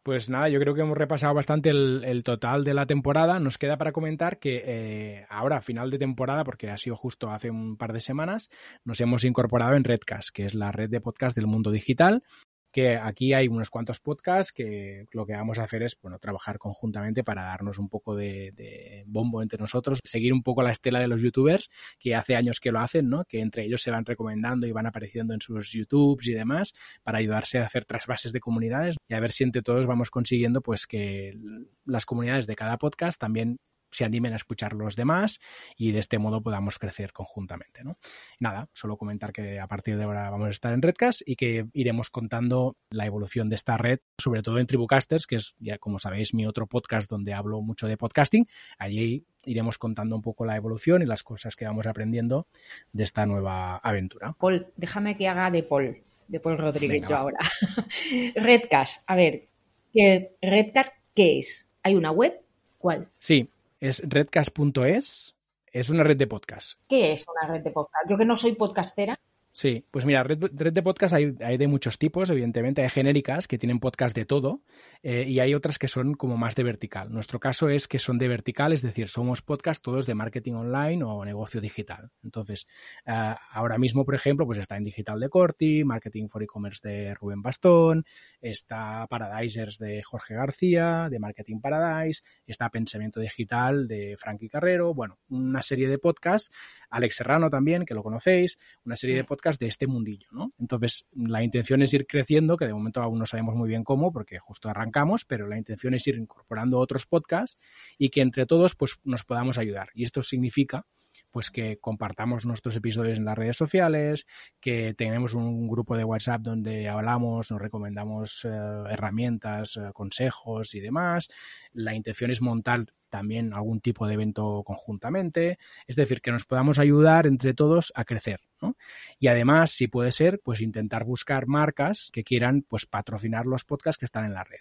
Pues nada, yo creo que hemos repasado bastante el, total de la temporada. Nos queda para comentar que eh, ahora, final de temporada, porque ha sido justo hace un par de semanas, nos hemos incorporado en Redcast, que es la red de podcast del mundo digital que aquí hay unos cuantos podcasts que lo que vamos a hacer es bueno, trabajar conjuntamente para darnos un poco de, bombo entre nosotros, seguir un poco la estela de los youtubers que hace años que lo hacen, ¿no? que entre ellos se van recomendando y van apareciendo en sus youtubes y demás para ayudarse a hacer trasvases de comunidades y a ver si entre todos vamos consiguiendo pues que las comunidades de cada podcast también se animen a escuchar los demás y de este modo podamos crecer conjuntamente. ¿no? Nada, solo comentar que a partir de ahora vamos a estar en Redcast y que iremos contando la evolución de esta red, sobre todo en Tribucasters, que es ya como sabéis mi otro podcast donde hablo mucho de podcasting. Allí iremos contando un poco la evolución y las cosas que vamos aprendiendo de esta nueva aventura. Paul, déjame que haga de Paul, de Paul Rodríguez yo ahora. *laughs* Redcast, a ver, ¿qué, Redcast qué es? ¿Hay una web? ¿Cuál? Sí, es redcast.es, es una red de podcast. ¿Qué es una red de podcast? Yo que no soy podcastera. Sí, pues mira, red, de podcast hay, de muchos tipos, evidentemente. Hay genéricas que tienen podcast de todo eh, y hay otras que son como más de vertical. Nuestro caso es que son de vertical, es decir, somos podcast todos de marketing online o negocio digital. Entonces, eh, ahora mismo, por ejemplo, pues está en Digital de Corti, Marketing for E-Commerce de Rubén Bastón, está Paradisers de Jorge García, de Marketing Paradise, está Pensamiento Digital de Frankie Carrero, bueno, una serie de podcasts. Alex Serrano también, que lo conocéis, una serie de podcasts de este mundillo, ¿no? Entonces, la intención es ir creciendo, que de momento aún no sabemos muy bien cómo, porque justo arrancamos, pero la intención es ir incorporando otros podcasts y que entre todos, pues, nos podamos ayudar. Y esto significa pues que compartamos nuestros episodios en las redes sociales, que tenemos un grupo de WhatsApp donde hablamos, nos recomendamos eh, herramientas, eh, consejos y demás. La intención es montar también algún tipo de evento conjuntamente, es decir, que nos podamos ayudar entre todos a crecer. ¿No? Y además, si puede ser, pues intentar buscar marcas que quieran pues patrocinar los podcasts que están en la red.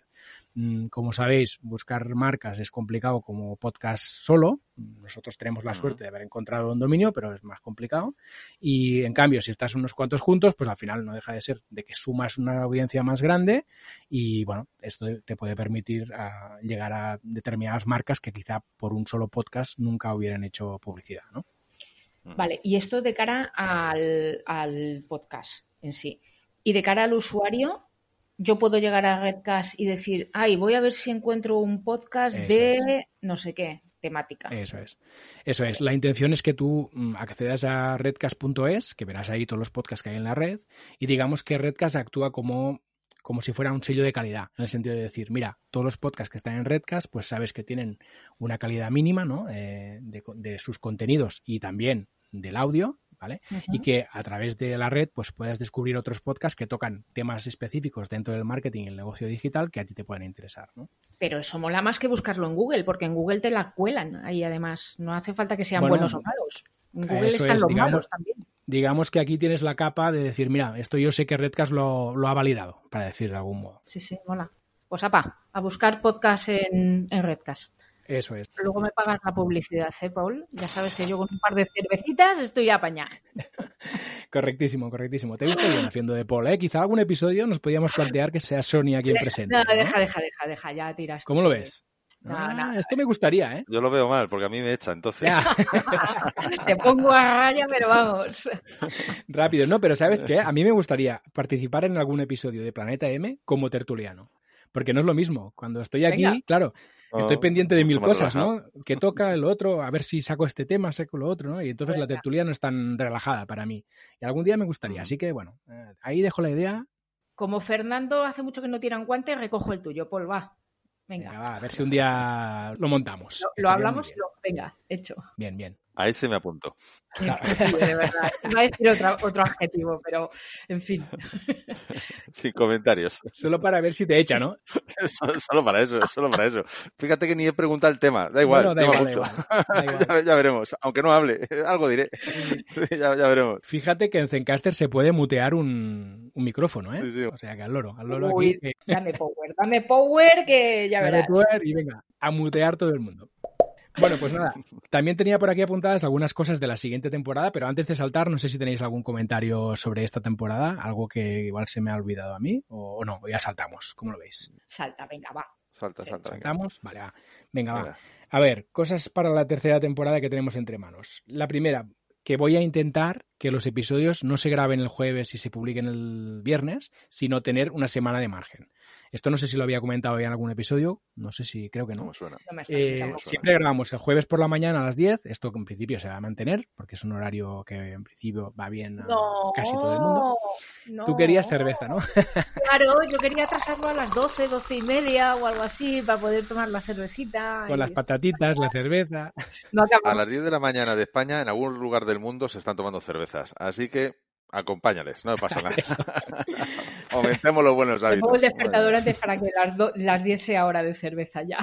Mm, como sabéis, buscar marcas es complicado como podcast solo. Nosotros tenemos la suerte de haber encontrado un dominio, pero es más complicado. Y en cambio, si estás unos cuantos juntos, pues al final no deja de ser de que sumas una audiencia más grande y bueno, esto te puede permitir ah, llegar a determinadas marcas que quizá por un solo podcast nunca hubieran hecho publicidad, ¿no? Vale, y esto de cara al, al podcast en sí. Y de cara al usuario, yo puedo llegar a Redcast y decir, ay, voy a ver si encuentro un podcast Eso de no sé qué temática. Eso es. Eso es. La intención es que tú mm, accedas a redcast.es, que verás ahí todos los podcasts que hay en la red, y digamos que Redcast actúa como, como si fuera un sello de calidad, en el sentido de decir, mira, todos los podcasts que están en Redcast, pues sabes que tienen una calidad mínima ¿no? Eh, de, de sus contenidos y también del audio, ¿vale? Y que a través de la red pues puedas descubrir otros podcasts que tocan temas específicos dentro del marketing y el negocio digital que a ti te pueden interesar, ¿no? Pero eso mola más que buscarlo en Google, porque en Google te la cuelan ahí además. No hace falta que sean Bueno, buenos o malos. En Google eso están es, los digamos- malos también. Digamos que aquí tienes la capa de decir, mira, esto yo sé que Redcast lo, lo ha validado, para decir de algún modo. Sí, sí, mola. Pues apa, a buscar podcast en, en Redcast. Eso es. Luego me pagas la publicidad, ¿eh, Paul? Ya sabes que yo con un par de cervecitas estoy apañada. *laughs* Correctísimo, correctísimo. Te he visto bien haciendo de Paul, ¿eh? Quizá algún episodio nos podíamos plantear que sea Sonia quien presente. No, ¿no? deja, deja, deja, deja, ya tiras. ¿Cómo lo ves? No, Ah, no. Esto me gustaría, ¿eh? Yo lo veo mal, porque a mí me echa, entonces. Ya, *laughs* Te pongo a raya, pero vamos. *laughs* rápido, ¿no? Pero ¿sabes qué? A mí me gustaría participar en algún episodio de Planeta M como tertuliano. Porque no es lo mismo. Cuando estoy aquí, Venga. claro, No, estoy pendiente de mil cosas, relajado. ¿no? Que toca el otro, a ver si saco este tema, saco lo otro, ¿no? Y entonces la tertulia no es tan relajada para mí. Y algún día me gustaría. Así que, bueno, eh, ahí dejo la idea. Como Fernando hace mucho que no tiran guante, recojo el tuyo, Paul, va. Venga, Venga. va, a ver si un día lo montamos. Lo, lo hablamos, lo- venga, hecho. Bien, bien. A ese me apunto. De verdad. Iba a decir otro adjetivo, pero en fin. Sin comentarios. Solo para ver si te echa, ¿no? *laughs* Solo, solo para eso, solo para eso. Fíjate que ni he preguntado el tema. Da igual, da me igual, da apunto. igual, *laughs* da igual. ya, ya veremos. Aunque no hable, *laughs* algo diré. ya, ya veremos. Fíjate que en Zencaster se puede mutear un, un micrófono, ¿eh? Sí, sí. O sea que al loro, al loro Uy, aquí. que- dame power, dame power que ya dale verás. power y venga, a mutear todo el mundo. Bueno, pues nada, también tenía por aquí apuntadas algunas cosas de la siguiente temporada, pero antes de saltar, no sé si tenéis algún comentario sobre esta temporada, algo que igual se me ha olvidado a mí, o, o no, ya saltamos, ¿cómo lo veis? Salta, venga, va. Salta, salta. venga. ¿Saltamos? Vale, va. Venga, va. Venga. A ver, cosas para la tercera temporada que tenemos entre manos. La primera, que voy a intentar que los episodios no se graben el jueves y se publiquen el viernes, sino tener una semana de margen. Esto no sé si lo había comentado ya en algún episodio, no sé si creo que No no. me suena. No me está Eh, siempre grabamos el jueves por la mañana a las 10, esto que en principio se va a mantener, porque es un horario que en principio va bien a No, casi todo el mundo. no. Tú querías cerveza, ¿no? *laughs* Claro, yo quería atrasarlo a las 12, 12 y media o algo así para poder tomar la cervecita. Con y- las patatitas, la cerveza. *laughs* No A las 10 de la mañana de España, en algún lugar del mundo se están tomando cervezas. Así que acompáñales, no pasa nada. *laughs* Aumentemos los buenos hábitos. pongo el despertador antes para que las, do- las 10 sea hora de cerveza ya.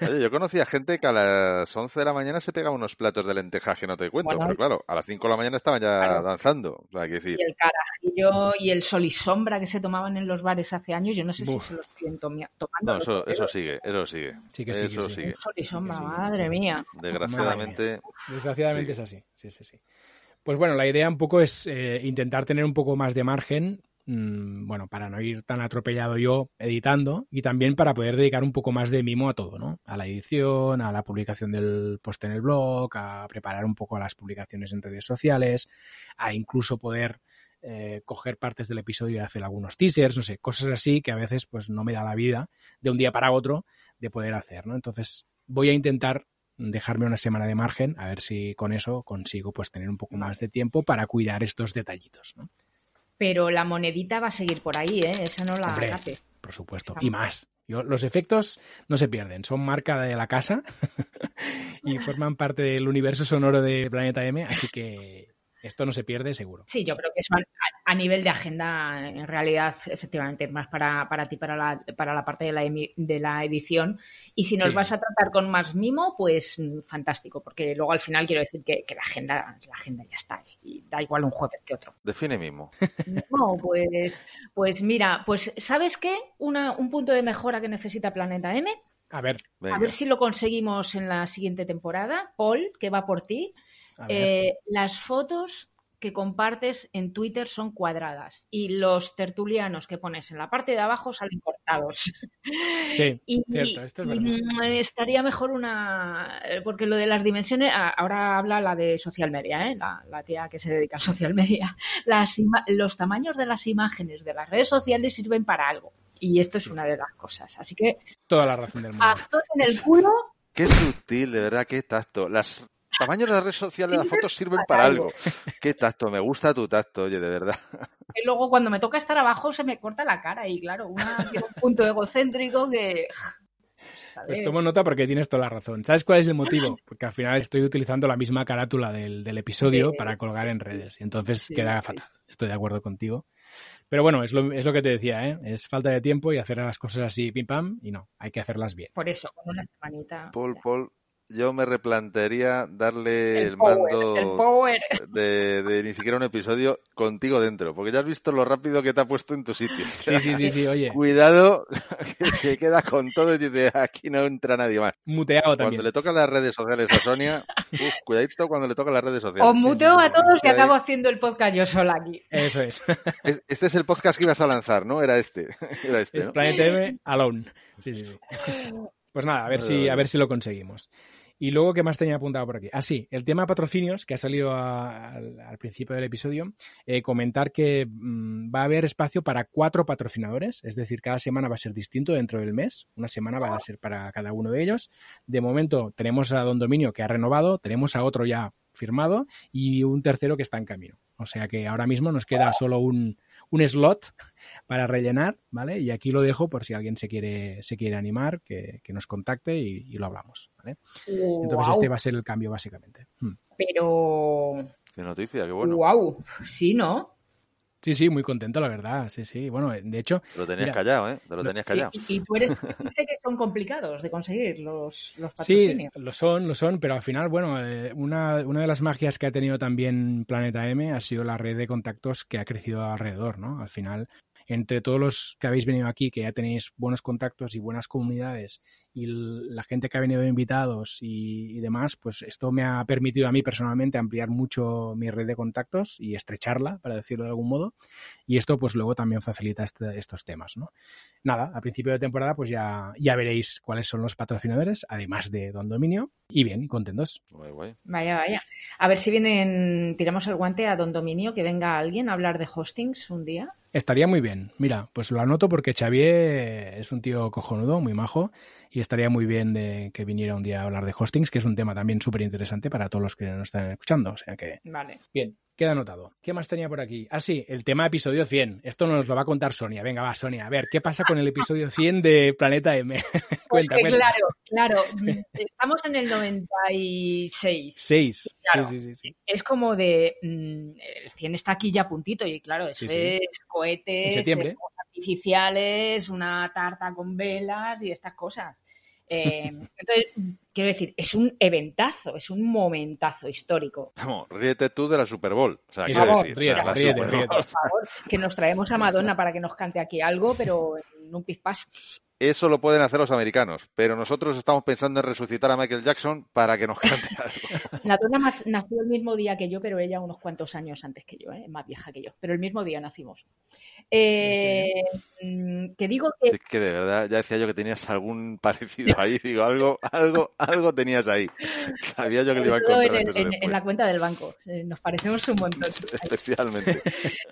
Oye, yo conocía gente que a las 11 de la mañana se pegaba unos platos de lentejas que no te cuento, Bueno. pero claro, a las 5 de la mañana estaban ya Claro. danzando. O sea, que decir, Y el carajillo y el sol y sombra que se tomaban en los bares hace años, yo no sé Buf. si se los siguen tomando. no, eso, eso sigue, eso sigue. Sí que eso sí. sigue. Sol y sombra, Sí, sí. madre mía. Desgraciadamente, Desgraciadamente Sí. es así. Sí, sí, sí. Pues bueno, la idea un poco es eh, intentar tener un poco más de margen, mm, bueno, para no ir tan atropellado yo editando y también para poder dedicar un poco más de mimo a todo, ¿no? A la edición, a la publicación del post en el blog, a preparar un poco las publicaciones en redes sociales, a incluso poder eh, coger partes del episodio y hacer algunos teasers, no sé, cosas así que a veces pues no me da la vida de un día para otro de poder hacer, ¿no? Entonces voy a intentar dejarme una semana de margen, a ver si con eso consigo pues tener un poco más de tiempo para cuidar estos detallitos, ¿no? Pero la monedita va a seguir por ahí, ¿eh? Esa no la Hombre. agape. Por supuesto. Y más. Yo- los efectos no se pierden, son marca de la casa *laughs* y forman parte del universo sonoro de Planeta M, así que Esto no se pierde seguro. Sí, yo creo que eso a, a nivel de agenda, en realidad, efectivamente, es más para, para ti, para la, para la parte de la, emi- de la edición. Y si nos Sí. vas a tratar con más mimo, pues fantástico, porque luego al final quiero decir que, que la agenda la agenda ya está. Y da igual un jueves que otro. Define mismo. No, pues, pues mira, pues ¿sabes qué? Una, un punto de mejora que necesita Planeta M. A ver, Venga. A ver si lo conseguimos en la siguiente temporada. Paul, que va por ti. Eh, las fotos que compartes en Twitter son cuadradas y los tertulianos que pones en la parte de abajo salen cortados. Sí, *laughs* y, cierto, esto es verdad. mm, estaría mejor una eh, porque lo de las dimensiones ahora habla la de social media, ¿eh? la, la tía que se dedica a social media. *laughs* Las ima- los tamaños de las imágenes de las redes sociales sirven para algo y esto es una de las cosas. Así que Toda la razón del mundo. actos en el culo Qué sutil, de verdad, qué tacto. Las tamaños de las redes sociales, las fotos sirven para algo. Qué tacto, me gusta tu tacto, oye, de verdad. Y luego cuando me toca estar abajo se me corta la cara y claro, una un punto egocéntrico que... Pues tomo nota porque tienes toda la razón. ¿Sabes cuál es el motivo? Porque al final estoy utilizando la misma carátula del, del episodio Sí. para colgar en redes. Y entonces Sí, queda fatal. Estoy de acuerdo contigo. Pero bueno, es lo, es lo que te decía, ¿eh? Es falta de tiempo y hacer las cosas así, pim pam, y no, hay que hacerlas bien. Por eso, con una semanita... Paul, Paul, yo me replantearía darle el, el, power, mando el power. de, de ni siquiera un episodio contigo dentro, porque ya has visto lo rápido que te ha puesto en tu sitio. *laughs* Sí, sí, sí, sí, oye, Cuidado, *laughs* que se queda con todo y dice, aquí no entra nadie más. muteado Cuando también. le tocan las redes sociales a Sonia, *laughs* uf, cuidadito cuando le tocan las redes sociales. Os muteo sí, a todos y acabo haciendo el podcast yo sola aquí. Eso es. Es- Este es el podcast que ibas a lanzar, ¿no? Era este. Era este, Es ¿no? Planeta M Alone. Sí, sí, sí. Pues nada, a ver si, a ver si lo conseguimos. Y luego, ¿qué más tenía apuntado por aquí? Ah, sí, el tema patrocinios, que ha salido al principio del episodio, eh, comentar que mm, va a haber espacio para cuatro patrocinadores, es decir, cada semana va a ser distinto dentro del mes, una semana va a ser para cada uno de ellos. De momento tenemos a Don Dominio que ha renovado, tenemos a otro ya firmado y un tercero que está en camino. O sea que ahora mismo nos queda solo un, un slot para rellenar, ¿vale? Y aquí lo dejo por si alguien se quiere, se quiere animar, que, que nos contacte y, y lo hablamos, ¿vale? Entonces este va a ser el cambio básicamente. Hmm. Pero... Qué noticia, qué bueno. Wow, sí, ¿no? Sí, sí, muy contento, la verdad. Sí, sí. Bueno, de hecho, Te lo tenías Mira, callado, ¿eh? Te lo tenías callado. Y, y tú eres *laughs* dice que son complicados de conseguir los, los sí, lo son, lo son, pero al final, bueno, eh, una, una de las magias que ha tenido también Planeta M ha sido la red de contactos que ha crecido alrededor, ¿no? Al final, entre todos los que habéis venido aquí, que ya tenéis buenos contactos y buenas comunidades, y la gente que ha venido de invitados y, y demás, pues esto me ha permitido a mí personalmente ampliar mucho mi red de contactos y estrecharla, para decirlo de algún modo, y esto pues luego también facilita este- estos temas, ¿no? Nada, a principio de temporada pues ya, ya veréis cuáles son los patrocinadores, además de Don Dominio, y bien, contentos. Guay, guay. Vaya, vaya. A ver si vienen, tiramos el guante a Don Dominio, que venga alguien a hablar de hostings un día. Estaría muy bien. Mira, pues lo anoto porque Xavier es un tío cojonudo, muy majo, y estaría muy bien de que viniera un día a hablar de hostings, que es un tema también súper interesante para todos los que nos están escuchando. O sea que, Vale. bien, queda anotado. ¿Qué más tenía por aquí? Ah, sí, el tema episodio 100. Esto nos lo va a contar Sonia. Venga, va, Sonia. A ver, ¿qué pasa con el episodio 100 de Planeta M? *laughs* Pues cuenta, que cuenta. claro, claro. *laughs* mm, Estamos en el 96. Seis. Claro. Sí, sí, sí. Es como de. mm, el 100 está aquí ya a puntito, y claro, eso es cohetes, eh, artificiales, una tarta con velas y estas cosas. Eh, entonces, quiero decir, es un eventazo, es un momentazo histórico. Vamos, ríete tú de la Super Bowl. O sea, quiero decir, ríete, la ríete, Super Bowl. ríete. Por favor, que nos traemos a Madonna para que nos cante aquí algo, pero en un pispás. Eso lo pueden hacer los americanos, pero nosotros estamos pensando en resucitar a Michael Jackson para que nos cante *laughs* algo. Madonna ma- nació el mismo día que yo, pero ella unos cuantos años antes que yo, ¿eh? más vieja que yo, pero el mismo día nacimos. Eh, mm, que digo que es que de verdad, ya decía yo que tenías algún *laughs* parecido ahí, digo, algo, algo, algo tenías ahí. *laughs* Sabía yo que le iba a encontrar en, en- la cuenta del banco, eh, nos parecemos un montón. *laughs* Especialmente,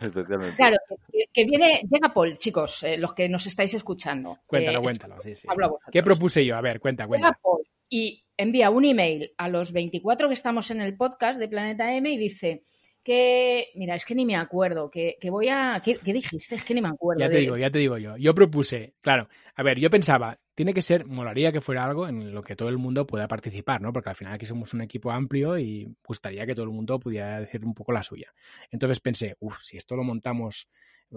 especialmente. Claro, que, que viene, llega Paul, chicos, eh, los que nos estáis escuchando. Cuéntalo, Eh, cuéntalo. Sí, sí. hablo a vosotros. ¿Qué propuse yo? A ver, cuenta, Llega cuenta. Paul y envía un email a los 24 que estamos en el podcast de Planeta M y dice, que, mira, es que ni me acuerdo, que, que voy a... ¿qué, qué dijiste? Es que ni me acuerdo. Ya te de- digo, ya te digo yo. Yo propuse, claro, a ver, yo pensaba, tiene que ser, molaría que fuera algo en lo que todo el mundo pueda participar, ¿no? Porque al final aquí somos un equipo amplio y gustaría que todo el mundo pudiera decir un poco la suya. Entonces pensé, uff, si esto lo montamos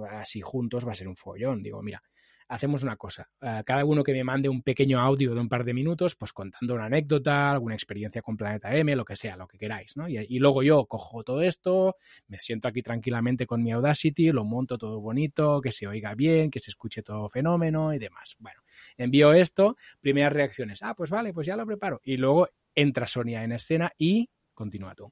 así juntos va a ser un follón. Digo, mira, hacemos una cosa. eh, cada uno que me mande un pequeño audio de un par de minutos, pues contando una anécdota, alguna experiencia con Planeta M, lo que sea, lo que queráis, ¿no? Y, luego yo cojo todo esto, me siento aquí tranquilamente con mi Audacity, lo monto todo bonito, que se oiga bien, que se escuche todo fenómeno y demás. Bueno, envío esto, primeras reacciones. Ah, pues vale, pues ya lo preparo. Y luego entra Sonia en escena y continúa tú.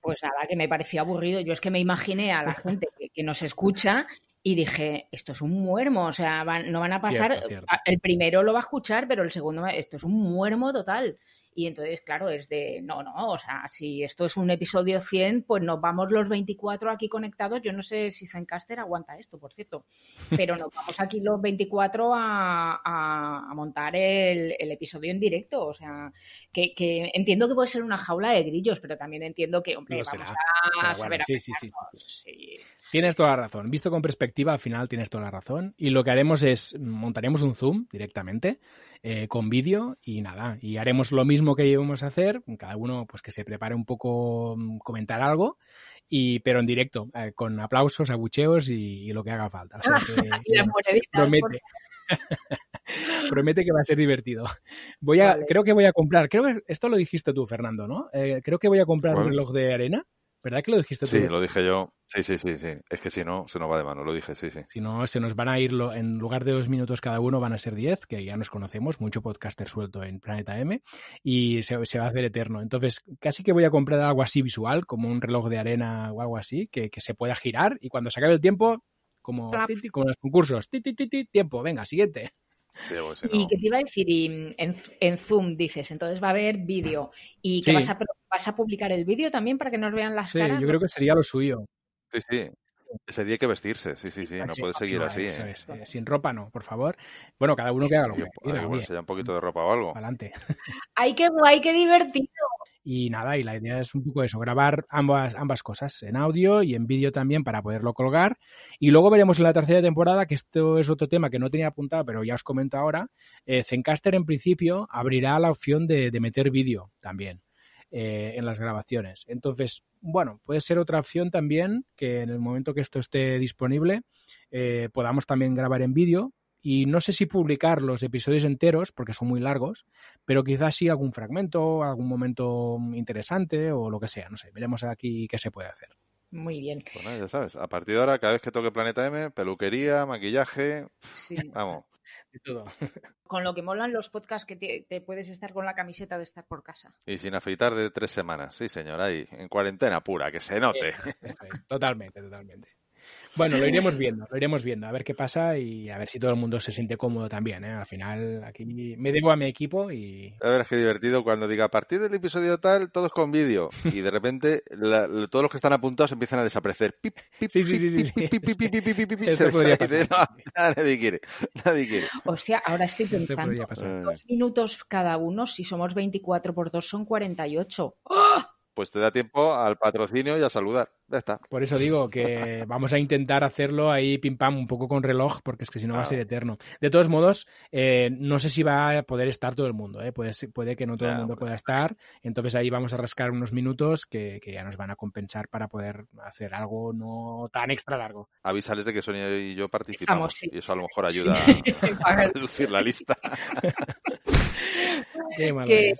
Pues nada, que me pareció aburrido. Yo es que me imaginé a la gente que nos escucha y dije, esto es un muermo, o sea, van- no van a pasar, Cierto, cierto. a- el primero lo va a escuchar, pero el segundo, va- esto es un muermo total. Y entonces, claro, es de, no, no, o sea, si esto es un episodio 100, pues nos vamos los 24 aquí conectados. Yo no sé si Zencaster aguanta esto, por cierto, *laughs* pero nos vamos aquí los 24 a, a- a montar el, el episodio en directo. O sea, que, que entiendo que puede ser una jaula de grillos, pero también entiendo que, hombre, Lo vamos será. a bueno, saber sí, sí, sí. Tienes toda la razón. Visto con perspectiva, al final tienes toda la razón. Y lo que haremos es montaremos un Zoom directamente eh, con vídeo y nada. Y haremos lo mismo que íbamos a hacer. Cada uno pues que se prepare un poco mm, comentar algo. Y, pero en directo, eh, con aplausos, abucheos y, y lo que haga falta. O sea *laughs* que, Y las bueno, moneditas, promete. *laughs* promete que va a ser divertido. Voy a, Vale. creo que voy a comprar, creo que esto lo dijiste tú, Fernando, ¿no? Eh, creo que voy a comprar un reloj de arena. ¿Verdad que lo dijiste tú? Sí, lo dije yo. Sí, sí, sí, sí. Es que si no, se nos va de mano, lo dije, sí, sí. Si no, se nos van a ir, lo- en lugar de dos minutos cada uno, van a ser diez, que ya nos conocemos, mucho podcaster suelto en Planeta M, y se, se va a hacer eterno. Entonces, casi que voy a comprar algo así visual, como un reloj de arena o algo así, que, que se pueda girar, y cuando se acabe el tiempo, como, en los concursos, ti, ti, ti, ti, tiempo, venga, siguiente. Si Y no- que te iba a decir, y en, en Zoom dices, entonces va a haber vídeo. ¿Y que Sí. vas, a, vas a publicar el vídeo también para que nos vean las Sí, caras? yo creo que sería lo suyo. Sí, sí. Ese día hay que vestirse, sí, sí, sí. No Sí, puede seguir así, eso ¿eh? es, eh, sin ropa no, por favor. Bueno, cada uno que haga lo que quiera, un poquito de ropa o algo. adelante. ¡Ay, qué guay, qué divertido! Y nada, y la idea es un poco eso, grabar ambas, ambas cosas, en audio y en vídeo también para poderlo colgar. Y luego veremos en la tercera temporada, que esto es otro tema que no tenía apuntado, pero ya os comento ahora, eh, Zencaster en principio abrirá la opción de, de meter vídeo también eh, en las grabaciones. Entonces, bueno, puede ser otra opción también que en el momento que esto esté disponible eh, podamos también grabar en vídeo. Y no sé si publicar los episodios enteros, porque son muy largos, pero quizás sí algún fragmento, algún momento interesante o lo que sea. No sé, veremos aquí qué se puede hacer. Muy bien. Pues nada, ya sabes. A partir de ahora, cada vez que toque Planeta M, peluquería, maquillaje, Sí. *laughs* vamos. *laughs* De todo. Con lo que molan los podcasts que te, te puedes estar con la camiseta de estar por casa. Y sin afeitar de tres semanas. Sí, señor, ahí, en cuarentena pura, que se note. Totalmente, totalmente. Bueno, lo iremos viendo, lo iremos viendo, a ver qué pasa y a ver si todo el mundo se siente cómodo también. ¿eh? Al final, aquí me debo a mi equipo y A ver, es que divertido cuando diga a partir del episodio tal, todos con vídeo. *laughs* Y de repente la- todos los que están apuntados empiezan a desaparecer. Pip, pip, Sí, sí, sí, sí, nadie quiere, nadie quiere. Hostia, ahora estoy esto pensando. Eh, dos minutos cada uno, si somos 24 por 2 son 48. ¡Oh! Pues te da tiempo al patrocinio y a saludar. Ya está. Por eso digo que *laughs* vamos a intentar hacerlo ahí pim pam, un poco con reloj, porque es que si no va a ser eterno. De todos modos, eh, no sé si va a poder estar todo el mundo, ¿eh? puede, ser- puede que no todo Ya, el mundo pueda estar. Entonces ahí vamos a rascar unos minutos que, que ya nos van a compensar para poder hacer algo no tan extra largo. Avísales de que Sonia y yo participamos. Vamos, sí. Y eso a lo mejor ayuda *laughs* a reducir la lista. *laughs* Qué malo que, es.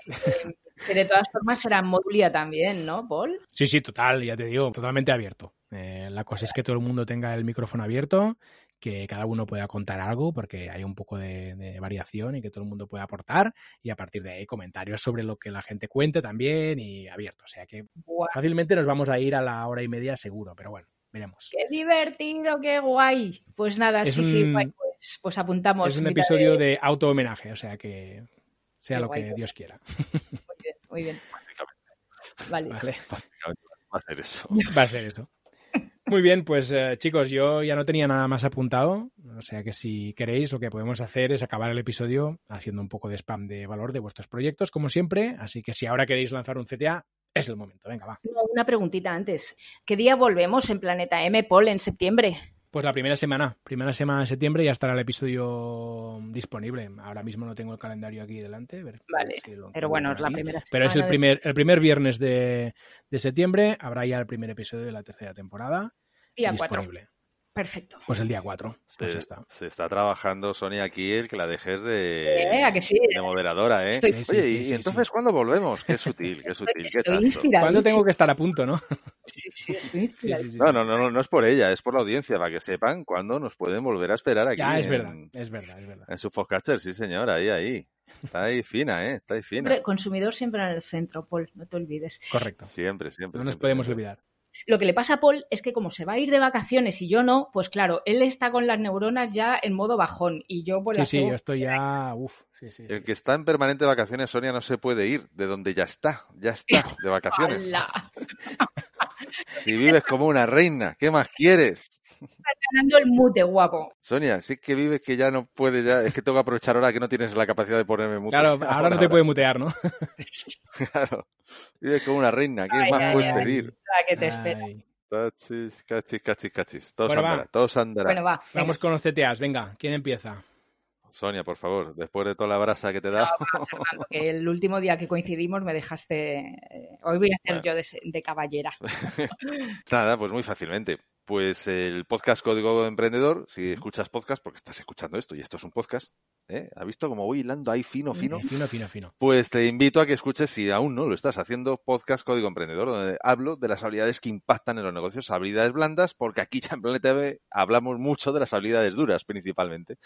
Que de todas formas será Modulia también, ¿no, Paul? Sí, sí, total, ya te digo, totalmente abierto. Eh, la cosa es que todo el mundo tenga el micrófono abierto, que cada uno pueda contar algo, porque hay un poco de, de variación y que todo el mundo pueda aportar, y a partir de ahí comentarios sobre lo que la gente cuente también y abierto. O sea que Buah, fácilmente nos vamos a ir a la hora y media seguro, pero bueno, veremos. ¡Qué divertido, qué guay! Pues nada, Es sí, sí, un- guay, pues, pues apuntamos. Es un episodio eh, de auto-homenaje, o sea que sea Qué lo guay, que Dios quiera. *laughs* Muy bien, Vale. Va a ser eso. *laughs* Va a ser eso. Muy bien, pues eh, chicos, yo ya no tenía nada más apuntado, o sea que si queréis lo que podemos hacer es acabar el episodio haciendo un poco de spam de valor de vuestros proyectos, como siempre, así que si ahora queréis lanzar un CTA, Es el momento, venga, va. Una preguntita antes. ¿Qué día volvemos en Planeta M, Paul, en septiembre? Pues la primera semana, primera semana de septiembre ya estará el episodio disponible. Ahora mismo no tengo el calendario aquí delante. ver- Vale, si lo pero bueno, es la primera Pero es el semana primer, el primer viernes de, de septiembre, habrá ya el primer episodio de la tercera temporada Día 4. disponible. Perfecto. Pues el día 4. Pues Se, está. se está trabajando Sonia aquí el que la dejes de, Eh, ¿a que sí? de moderadora, ¿eh? Estoy- Sí, sí, Oye, sí, ¿y sí, entonces sí. cuándo volvemos? Qué sutil, qué sutil, qué. ¿Cuándo tengo que estar a punto, no? *laughs* No, no, no, no, no es por ella, es por la audiencia, para que sepan cuándo nos pueden volver a esperar aquí Ya, es en, verdad, es verdad, es verdad. en su podcatcher, sí señor, ahí, ahí. Está ahí fina, ¿eh? Está ahí fina. Siempre- consumidor siempre en el centro, Paul, no te olvides. Correcto. Siempre, siempre. No nos siempre, podemos siempre. olvidar. Lo que le pasa a Paul es que como se va a ir de vacaciones y yo no, pues claro, él está con las neuronas ya en modo bajón y yo pues Sí, las sí, tengo- yo estoy ya. Uf, sí, sí. sí. El que está en permanente vacaciones, Sonia, no se puede ir de donde ya está, ya está, de *laughs* vacaciones. Si vives como una reina, ¿qué más quieres? ganando el mute, guapo. Sonia, sí que vives que ya no puedes, ya, es que tengo que aprovechar ahora que no tienes la capacidad de ponerme mute. Claro, ahora no te puede mutear, ¿no? *laughs* *laughs* Claro. Vives como una reina, ¿qué Ay, más ay, puedes ay. pedir? La que te espera. Cachis, cachis, cachis, cachis. Todos Bueno, andará, todos andará. Bueno, va. Vamos con los CTAs, venga, ¿quién empieza? Sonia, por favor, después de toda la brasa que te he dado. Fernando, que *laughs* el último día que coincidimos me dejaste. eh, hoy voy a hacer Bueno. yo de, de caballera. *laughs* Nada, pues muy fácilmente. Pues el podcast Código Emprendedor, si escuchas podcast, porque estás escuchando esto y esto es un podcast, ¿eh? ¿Has visto cómo voy hilando ahí fino, fino? Eh, Fino, fino, fino. Pues te invito a que escuches, si aún no lo estás haciendo, podcast Código Emprendedor, donde hablo de las habilidades que impactan en los negocios, habilidades blandas, porque aquí ya en Planeta B hablamos mucho de las habilidades duras principalmente.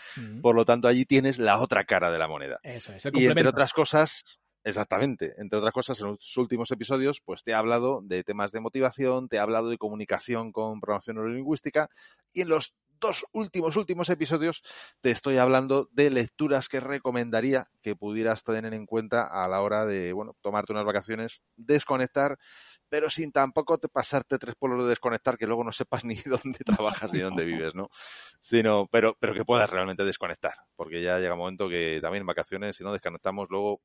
Por lo tanto, allí tienes la otra cara de la moneda. Eso es, Y entre otras cosas, exactamente, entre otras cosas, en los últimos episodios, pues te he hablado de temas de motivación, te he hablado de comunicación con programación neurolingüística y en los dos últimos, últimos episodios te estoy hablando de lecturas que recomendaría que pudieras tener en cuenta a la hora de, bueno, tomarte unas vacaciones, desconectar, pero sin tampoco te pasarte tres pueblos de desconectar que luego no sepas *laughs* ni dónde trabajas ni dónde vives, ¿no? Sino, pero, pero que puedas realmente desconectar, porque ya llega un momento que también en vacaciones, si no desconectamos, luego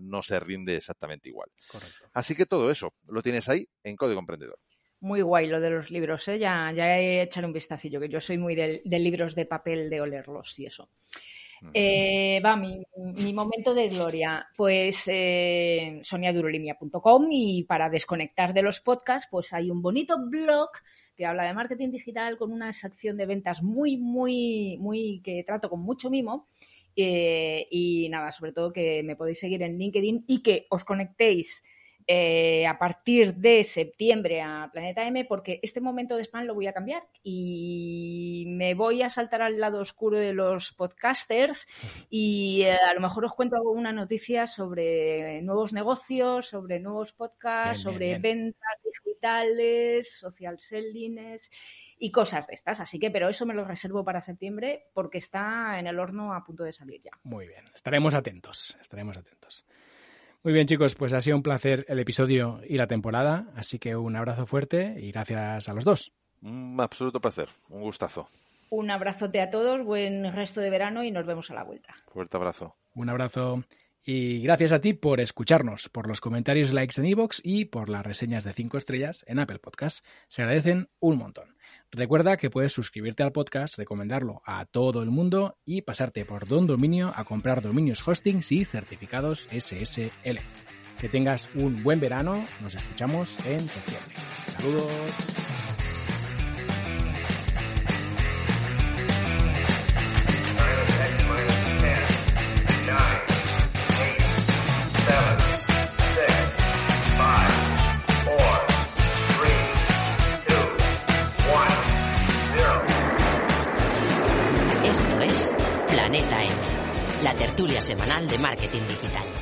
no se rinde exactamente igual. Correcto. Así que todo eso lo tienes ahí en Código Emprendedor. Muy guay lo de los libros, ¿eh? Ya, ya he echado un vistacillo, que yo soy muy del- de, libros de papel, de olerlos y eso. Eh, va, mi, mi momento de gloria. Pues eh, soniadurolimia.com y para desconectar de los podcasts, pues hay un bonito blog que habla de marketing digital con una sección de ventas muy, muy, muy que trato con mucho mimo. Eh, y nada, sobre todo que me podéis seguir en LinkedIn y que os conectéis eh, a partir de septiembre a Planeta M, porque este momento de spam lo voy a cambiar y me voy a saltar al lado oscuro de los podcasters y eh, a lo mejor os cuento alguna noticia sobre nuevos negocios, sobre nuevos podcasts, Bien, sobre bien, bien. ventas digitales, social sellings y cosas de estas. Así que, pero eso me lo reservo para septiembre porque está en el horno a punto de salir ya. Muy bien, estaremos atentos, estaremos atentos. Muy bien, chicos, pues ha sido un placer el episodio y la temporada, así que un abrazo fuerte y gracias a los dos. Un absoluto placer, un gustazo. Un abrazote a todos, buen resto de verano y nos vemos a la vuelta. Fuerte abrazo. Un abrazo y gracias a ti por escucharnos, por los comentarios, likes en iVoox y por las reseñas de 5 estrellas en Apple Podcast. Se agradecen un montón. Recuerda que puedes suscribirte al podcast, recomendarlo a todo el mundo y pasarte por Don Dominio a comprar dominios hostings y certificados SSL. Que tengas un buen verano, nos escuchamos en septiembre. Saludos. La tertulia semanal de marketing digital.